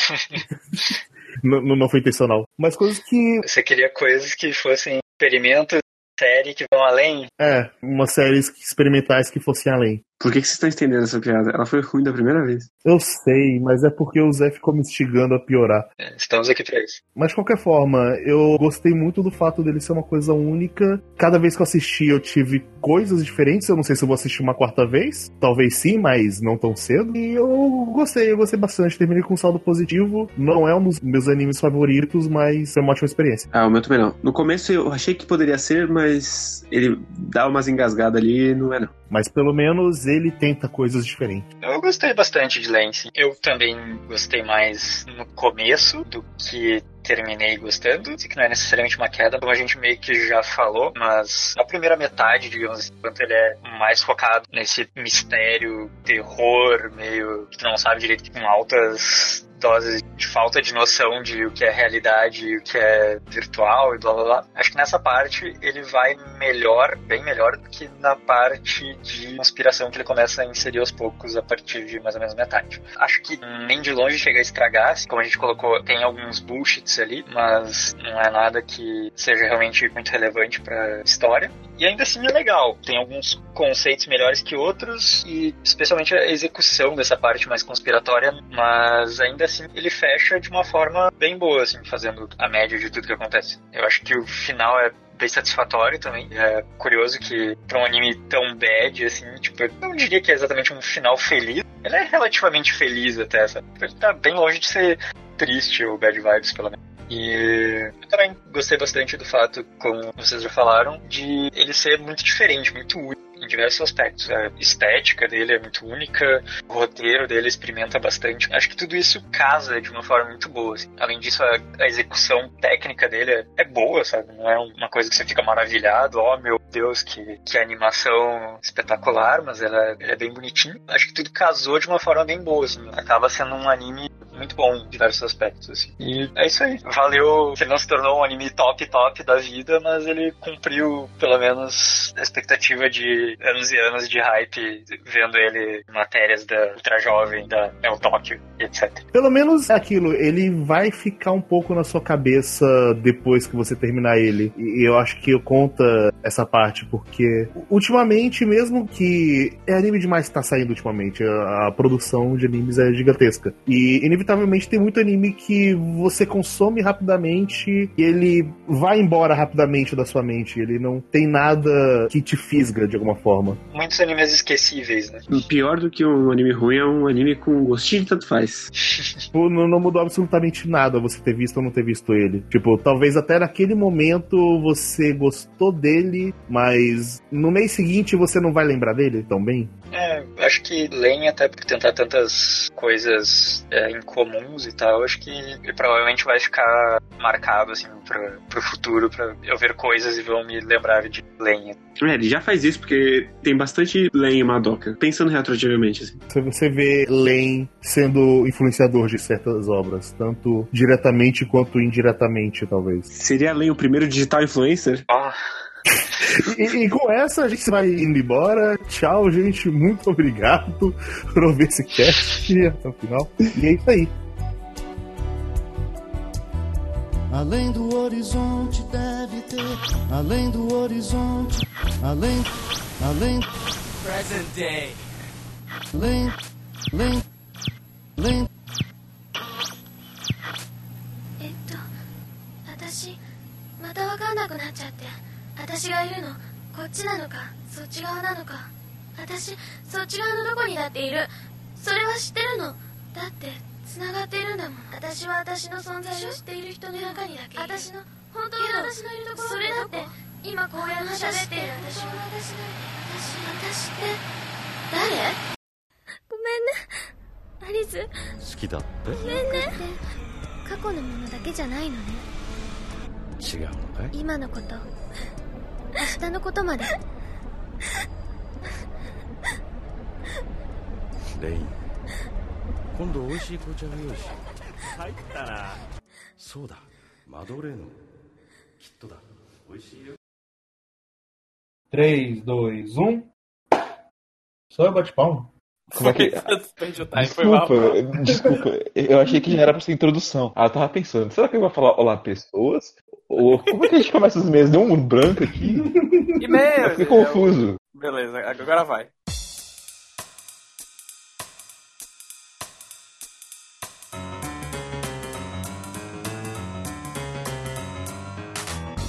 não, não não foi intencional. Mas coisas que. Você queria coisas que fossem experimentos, série que vão além? É, umas séries experimentais que fossem além. Por que, que vocês estão entendendo essa piada? Ela foi ruim da primeira vez. Eu sei, mas é porque o Zé ficou me instigando a piorar. É, Estamos aqui pra isso. Mas de qualquer forma, eu gostei muito do fato dele ser uma coisa única. Cada vez que eu assisti, eu tive coisas diferentes. Eu não sei se eu vou assistir uma quarta vez. Talvez sim, mas não tão cedo. E eu gostei, eu gostei bastante. Terminei com um saldo positivo. Não é um dos meus animes favoritos, mas foi uma ótima experiência. Ah, o meu também não. No começo eu achei que poderia ser, mas ele dá umas engasgadas ali e não é não. Mas pelo menos ele tenta coisas diferentes. Eu gostei bastante de Lance. Eu também gostei mais no começo do que terminei gostando. Sei que não é necessariamente uma queda, como a gente meio que já falou, mas a primeira metade, digamos assim, enquanto ele é mais focado nesse mistério, terror, meio que não sabe direito, com altas doses de falta de noção de o que é realidade e o que é virtual e blá blá blá. Acho que nessa parte ele vai melhor, bem melhor do que na parte de conspiração que ele começa a inserir aos poucos a partir de mais ou menos metade. Acho que nem de longe chega a estragar, como a gente colocou, tem alguns bullshits ali, mas não é nada que seja realmente muito relevante pra história. E ainda assim é legal. Tem alguns conceitos melhores que outros, e especialmente a execução dessa parte mais conspiratória, mas ainda assim ele fecha de uma forma bem boa, assim, fazendo a média de tudo que acontece. Eu acho que o final é bem satisfatório também. É curioso que pra um anime tão bad, assim, tipo, eu não diria que é exatamente um final feliz. Ele é relativamente feliz até, sabe? Ele tá bem longe de ser triste ou bad vibes, pelo menos. E eu também gostei bastante do fato, como vocês já falaram, de ele ser muito diferente, muito único em diversos aspectos. A estética dele é muito única, o roteiro dele experimenta bastante. Acho que tudo isso casa de uma forma muito boa. assim. Além disso, a, a execução técnica dele é, é boa, sabe? Não é uma coisa que você fica maravilhado, oh meu Deus, que, que animação espetacular, mas ela, ela é bem bonitinha. Acho que tudo casou de uma forma bem boa, assim. Acaba sendo um anime muito bom em diversos aspectos, assim. E é isso aí. Valeu que ele não se tornou um anime top, top da vida, mas ele cumpriu, pelo menos, a expectativa de anos e anos de hype, vendo ele em matérias da Ultra Jovem, da El Tóquio, etc. Pelo menos é aquilo, ele vai ficar um pouco na sua cabeça depois que você terminar ele. E eu acho que eu conta essa parte, porque ultimamente, mesmo que é anime demais que tá saindo ultimamente, a, a produção de animes é gigantesca. E inevitavelmente inevitavelmente tem muito anime que você consome rapidamente e ele vai embora rapidamente da sua mente. Ele não tem nada que te fisga de alguma forma. Muitos animes esquecíveis, né? Pior do que um anime ruim é um anime com gostinho de tanto faz. Tipo, não, não mudou absolutamente nada você ter visto ou não ter visto ele. Tipo, talvez até naquele momento você gostou dele, mas no mês seguinte você não vai lembrar dele tão bem. É, acho que Len, até por tentar tantas coisas é, incomuns e tal, acho que ele provavelmente vai ficar marcado, assim, pra, pro futuro, pra eu ver coisas e vão me lembrar de Len. É, ele já faz isso porque tem bastante Len em Madoka, pensando retroativamente, assim. Se você vê Len sendo influenciador de certas obras, tanto diretamente quanto indiretamente, talvez. Seria Len o primeiro digital influencer? Ah, E, e com essa a gente vai indo embora. Tchau, gente. Muito obrigado por ouvir esse cast até o final. E é isso aí. Além do horizonte deve ter, além do horizonte, além, além, Present day. além, além. ちなのかそっち側なのか。私そっち側のどこにだっている？それは知ってるの？だって繋がっているんだもん。私は私の存在を知っている人の中にだけいる。私の本当の私のいるところ。それだって今こうやって喋っている。私は私なの私私って誰？ごめんね。アリス。好きだって？ごめんね。過去のものだけじゃないのね。違うのかい？今のこと明日のことまでレイン今度美味しい紅茶を用意し入ったなそうだマドレーヌきっとだ美味しいよ 3, 2, 1. Só eu bate palma. Como é que. Perdi o time, foi mal. Desculpa, desculpa. Eu achei que já era pra ser introdução. Ah, eu tava pensando, será que eu vou falar olá pessoas? Como é que a gente começa os meses? Deu um branco aqui? Eu E-mail. fiquei confuso. Beleza, agora vai.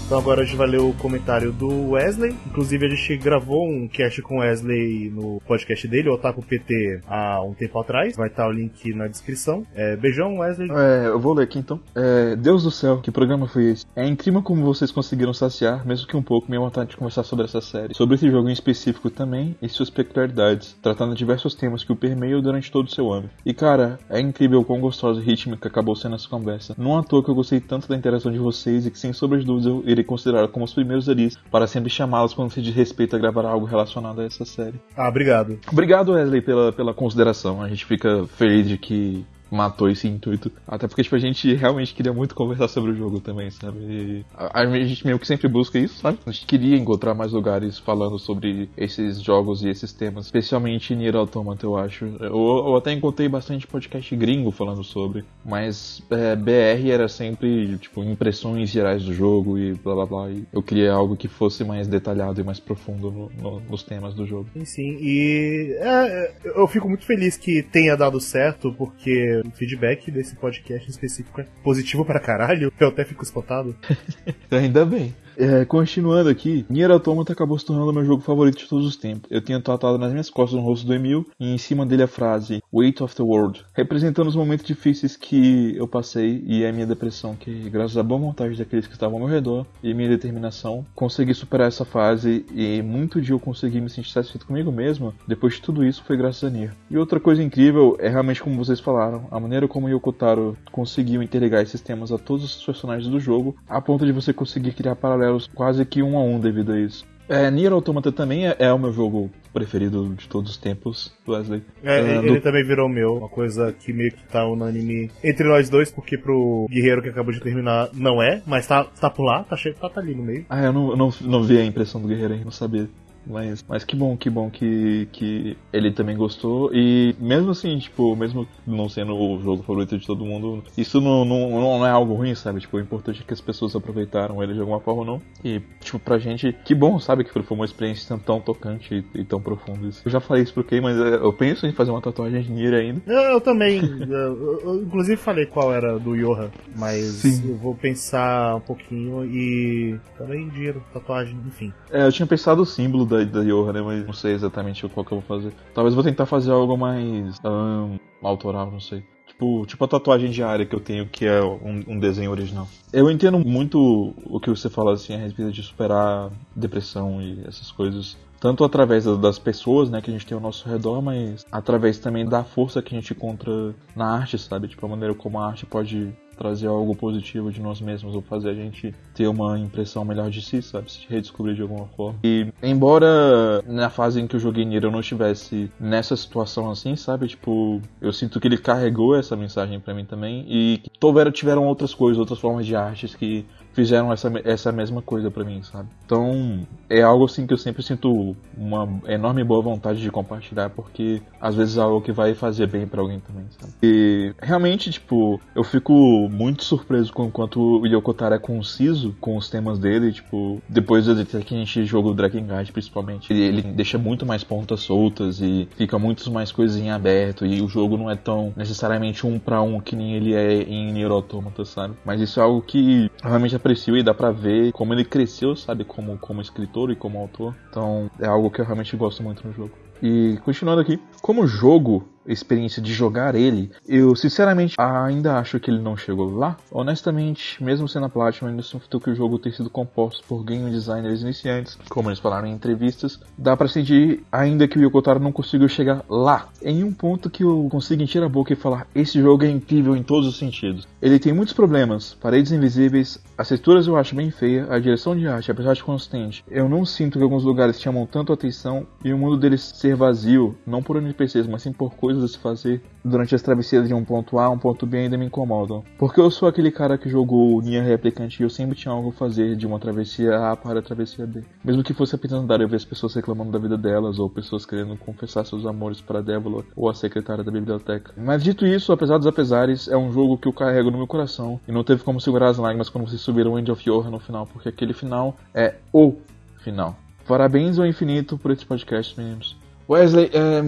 Então agora a gente vai ler o comentário do Wesley. Inclusive a gente gravou um cast com o Wesley no podcast dele, o Otaku PT, há um tempo atrás. Vai estar o link na descrição. É, beijão, Wesley. É, eu vou ler aqui então. É, Deus do céu, que programa foi esse? É incrível como vocês conseguiram saciar, mesmo que um pouco, minha vontade de conversar sobre essa série. Sobre esse jogo em específico também e suas peculiaridades, tratando diversos temas que o permeiam durante todo o seu ano. E cara, é incrível o quão gostosa e rítmica acabou sendo essa conversa. Não à toa que eu gostei tanto da interação de vocês e que sem sombra de dúvidas eu irei considerar como os primeiros ali para sempre chamá-los quando se diz respeito a gravar algo relacionado a essa série. Ah, obrigado. Obrigado, Wesley, pela, pela consideração. A gente fica feliz de que matou esse intuito. Até porque, tipo, a gente realmente queria muito conversar sobre o jogo também, sabe? A, gente meio que sempre busca isso, sabe? A gente queria encontrar mais lugares falando sobre esses jogos e esses temas, especialmente Nier Automata, eu acho. Eu, eu até encontrei bastante podcast gringo falando sobre, mas é, BR era sempre, tipo, impressões gerais do jogo e blá blá blá. E eu queria algo que fosse mais detalhado e mais profundo no- no- nos temas do jogo. Sim, sim. E é, eu fico muito feliz que tenha dado certo, porque o feedback desse podcast específico é positivo pra caralho. Eu até fico espantado. Ainda bem. É, continuando aqui, Nier Automata acabou se tornando meu jogo favorito de todos os tempos. Eu tinha tatuado nas minhas costas no rosto do Emil e em cima dele a frase Weight of the World, representando os momentos difíceis que eu passei e a minha depressão, que graças à boa vontade daqueles que estavam ao meu redor e minha determinação, consegui superar essa fase e muito de eu conseguir me sentir satisfeito comigo mesmo, depois de tudo isso foi graças a Nier. E outra coisa incrível é realmente como vocês falaram, a maneira como Yoko Taro conseguiu interligar esses temas a todos os personagens do jogo, a ponto de você conseguir criar paralelos quase que um a um devido a isso. É, Nier Automata também é, é o meu jogo preferido de todos os tempos, Wesley. É, É, ele também virou meu, uma coisa que meio que tá unânime entre nós dois, porque pro guerreiro que acabou de terminar não é, mas tá, tá por lá, tá, cheio, tá, tá ali no meio. Ah, eu não, não, não vi a impressão do Guerreiro aí, não sabia. Mas, mas que bom, que bom que, que ele também gostou. E mesmo assim, tipo, mesmo não sendo o jogo favorito de todo mundo, isso não, não, não é algo ruim, sabe? Tipo, o importante é que as pessoas aproveitaram ele de alguma forma ou não. E, tipo, pra gente, que bom, sabe? Que foi uma experiência tão, tão tocante e, e tão profunda. Eu já falei isso pro Kay, mas é, eu penso em fazer uma tatuagem de Nier ainda. Eu, eu também. eu, eu, inclusive falei qual era do Yoha, mas Sim. eu vou pensar um pouquinho e também dinheiro, tatuagem, enfim. É, eu tinha pensado o símbolo da, da Yoha, né? Mas não sei exatamente qual que eu vou fazer. Talvez eu vou tentar fazer algo mais ahn, autoral, não sei. Tipo, tipo a tatuagem diária que eu tenho, que é um, um desenho original. Eu entendo muito o que você fala assim a respeito de superar depressão e essas coisas. Tanto através da- das pessoas, né, que a gente tem ao nosso redor, mas através também da força que a gente encontra na arte, sabe? Tipo, a maneira como a arte pode trazer algo positivo de nós mesmos ou fazer a gente ter uma impressão melhor de si, sabe? Se redescobrir de alguma forma. E embora na fase em que eu joguei Nier eu não estivesse nessa situação assim, sabe? Tipo, eu sinto que ele carregou essa mensagem pra mim também e que tiveram outras coisas, outras formas de artes que fizeram essa, essa mesma coisa pra mim, sabe? Então, é algo assim que eu sempre sinto uma enorme boa vontade de compartilhar, porque às vezes é algo que vai fazer bem pra alguém também, sabe? E realmente, tipo, eu fico muito surpreso com o quanto o Yokotaro é conciso com os temas dele, tipo, depois de ter que a gente joga o Dragon Guard, principalmente, ele, ele deixa muito mais pontas soltas e fica muito mais coisas em aberto, e o jogo não é tão necessariamente um pra um que nem ele é em Nier Automata, sabe? Mas isso é algo que realmente aprecio e dá pra ver como ele cresceu, sabe? Como, como escritor e como autor. Então, é algo que eu realmente gosto muito no jogo. E continuando aqui, como jogo, experiência de jogar ele, eu sinceramente ainda acho que ele não chegou lá. Honestamente, mesmo sendo a Platinum, ainda sinto que o jogo ter sido composto por game designers iniciantes, como eles falaram em entrevistas, dá pra sentir ainda que o Yokotaro não conseguiu chegar lá. Em um ponto que eu consigo encher a boca e falar, esse jogo é incrível em todos os sentidos. Ele tem muitos problemas, paredes invisíveis, as texturas eu acho bem feia, a direção de arte, apesar de consistente, eu não sinto que alguns lugares chamam tanto atenção e o mundo deles ser vazio, não por NPCs, mas sim por coisas a se fazer durante as travessias de um ponto A a um ponto B ainda me incomodam. Porque eu sou aquele cara que jogou Nier Replicant e eu sempre tinha algo a fazer de uma travessia A para a travessia B. Mesmo que fosse apenas andar eu ver as pessoas reclamando da vida delas ou pessoas querendo confessar seus amores para a Débora ou a secretária da biblioteca. Mas dito isso, apesar dos apesares, é um jogo que eu carrego no meu coração e não teve como segurar as lágrimas quando vocês subiram o End of Yoha no final, porque aquele final é o final. Parabéns ao infinito por esse podcast, meninos. Wesley, é,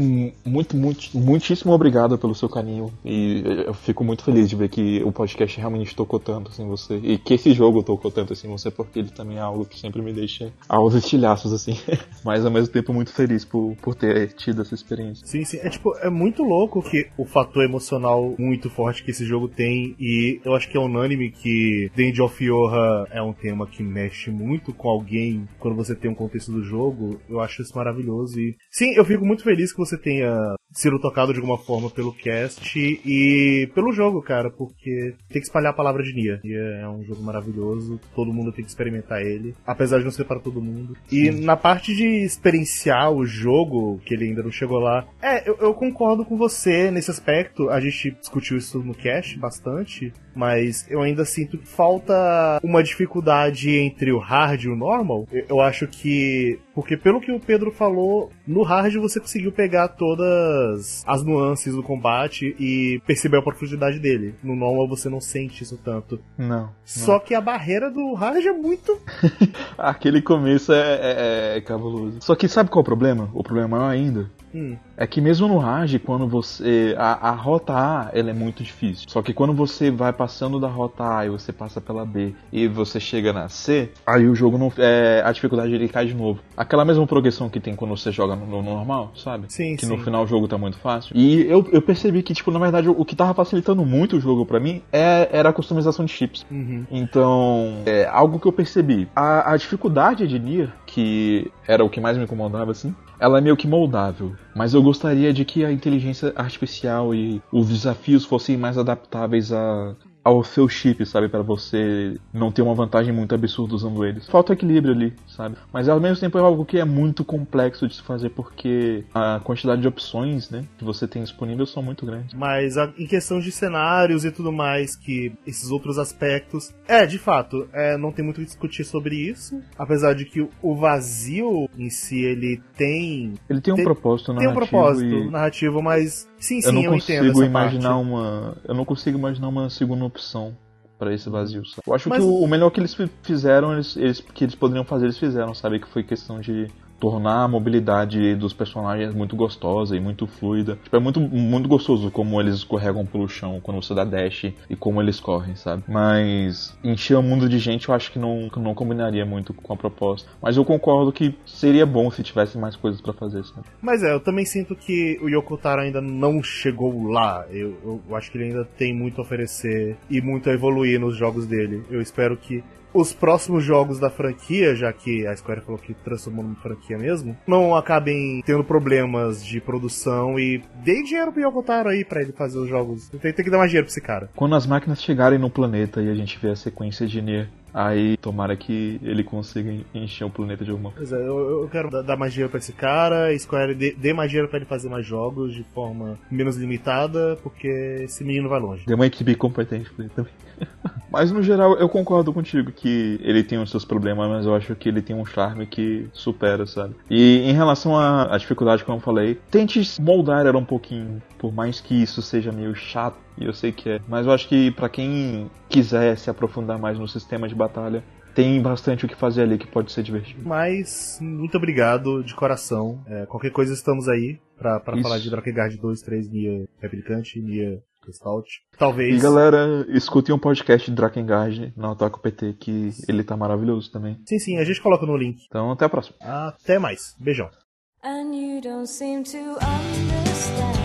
muito, muito, muitíssimo obrigado pelo seu carinho e eu fico muito feliz de ver que o podcast realmente tocou tanto assim você e que esse jogo tocou tanto assim você porque ele também é algo que sempre me deixa aos estilhaços assim, mas ao mesmo tempo muito feliz por, por ter tido essa experiência. Sim, sim. É tipo, é muito louco que o fator emocional muito forte que esse jogo tem. E eu acho que é unânime que End of Yoha é um tema que mexe muito com alguém quando você tem um contexto do jogo. Eu acho isso maravilhoso. E sim, eu fico muito feliz que você tenha sido tocado de alguma forma pelo cast e pelo jogo, cara, porque tem que espalhar a palavra de Nia. Nia é um jogo maravilhoso, todo mundo tem que experimentar ele, apesar de não ser para todo mundo. E na parte de experienciar o jogo, que ele ainda não chegou lá, é, eu, eu concordo com você nesse aspecto. A gente discutiu isso no cast bastante, mas eu ainda sinto que falta uma dificuldade entre o hard e o normal. Eu, eu acho que. Porque pelo que o Pedro falou, no hard você conseguiu pegar todas as nuances do combate e perceber a profundidade dele. No normal você não sente isso tanto. Não. Só que a barreira do hard é muito. Aquele começo é, é, é cabuloso. Só que sabe qual é o problema? O problema maior ainda Hum. É que mesmo no Rage, quando você. A, a rota A ela é muito difícil. Só que quando você vai passando da rota A e você passa pela B e você chega na C, aí o jogo não. É, a dificuldade ele cai de novo. Aquela mesma progressão que tem quando você joga no, no normal, sabe? Sim, que sim. no final o jogo tá muito fácil. E eu, eu percebi que, tipo, na verdade, o que tava facilitando muito o jogo pra mim é, era a customização de chips. Uhum. Então, é algo que eu percebi. A, a dificuldade de Nier, que era o que mais me incomodava, assim, ela é meio que moldável. Mas eu gostaria de que a inteligência artificial e os desafios fossem mais adaptáveis a, ao seu chip, sabe? Para você não ter uma vantagem muito absurda usando eles. Falta equilíbrio ali, sabe? Mas ao mesmo tempo é algo que é muito complexo de se fazer porque a quantidade de opções, né, que você tem disponível são muito grandes. Mas a- em questão de cenários e tudo mais, que esses outros aspectos. É, de fato, é, não tem muito o que discutir sobre isso. Apesar de que o vazio em si, ele tem. Ele tem um Tem- propósito Tem um propósito e narrativo, mas sim, sim, eu não eu, consigo imaginar parte. uma, eu não consigo imaginar uma segunda opção pra esse vazio. Sabe? Eu acho Mas- que o, o melhor que eles fi- fizeram, eles, eles que eles poderiam fazer, eles fizeram, sabe? Que foi questão de tornar a mobilidade dos personagens muito gostosa e muito fluida. Tipo, é muito, muito gostoso como eles escorregam pelo chão quando você dá dash e como eles correm, sabe? Mas encher o mundo de gente eu acho que não, não combinaria muito com a proposta. Mas eu concordo que seria bom se tivesse mais coisas pra fazer, sabe? Mas é, eu também sinto que o Yoko Taro ainda não chegou lá. Eu, eu acho que ele ainda tem muito a oferecer e muito a evoluir nos jogos dele. Eu espero que os próximos jogos da franquia, já que a Square falou que transformou numa franquia mesmo, não acabem tendo problemas de produção e dê dinheiro pro Yoko Taro aí pra ele fazer os jogos. Tem, tem que dar mais dinheiro pra esse cara. Quando as máquinas chegarem no planeta e a gente vê a sequência de Nier, aí tomara que ele consiga encher o planeta de alguma coisa. Pois é, eu, eu quero dar- mais dinheiro pra esse cara, Square dê, dê mais dinheiro pra ele fazer mais jogos de forma menos limitada, porque esse menino vai longe. Deu uma equipe competente pra ele também. Mas no geral eu concordo contigo que ele tem os seus problemas, mas eu acho que ele tem um charme que supera, sabe? E em relação à, à dificuldade, como eu falei, tente moldar ela um pouquinho, por mais que isso seja meio chato, e eu sei que é. Mas eu acho que pra quem quiser se aprofundar mais no sistema de batalha, tem bastante o que fazer ali que pode ser divertido. Mas, muito obrigado de coração. É, qualquer coisa estamos aí pra, pra Isso. falar de Drakengard 2, 3, Nia Replicante, Nia Gestalt. Talvez. E galera, escutem um podcast de Drakengard na Otaku PT, que ele tá maravilhoso também. Sim, sim, a gente coloca no link. Então até a próxima. Até mais. Beijão. And you don't seem to understand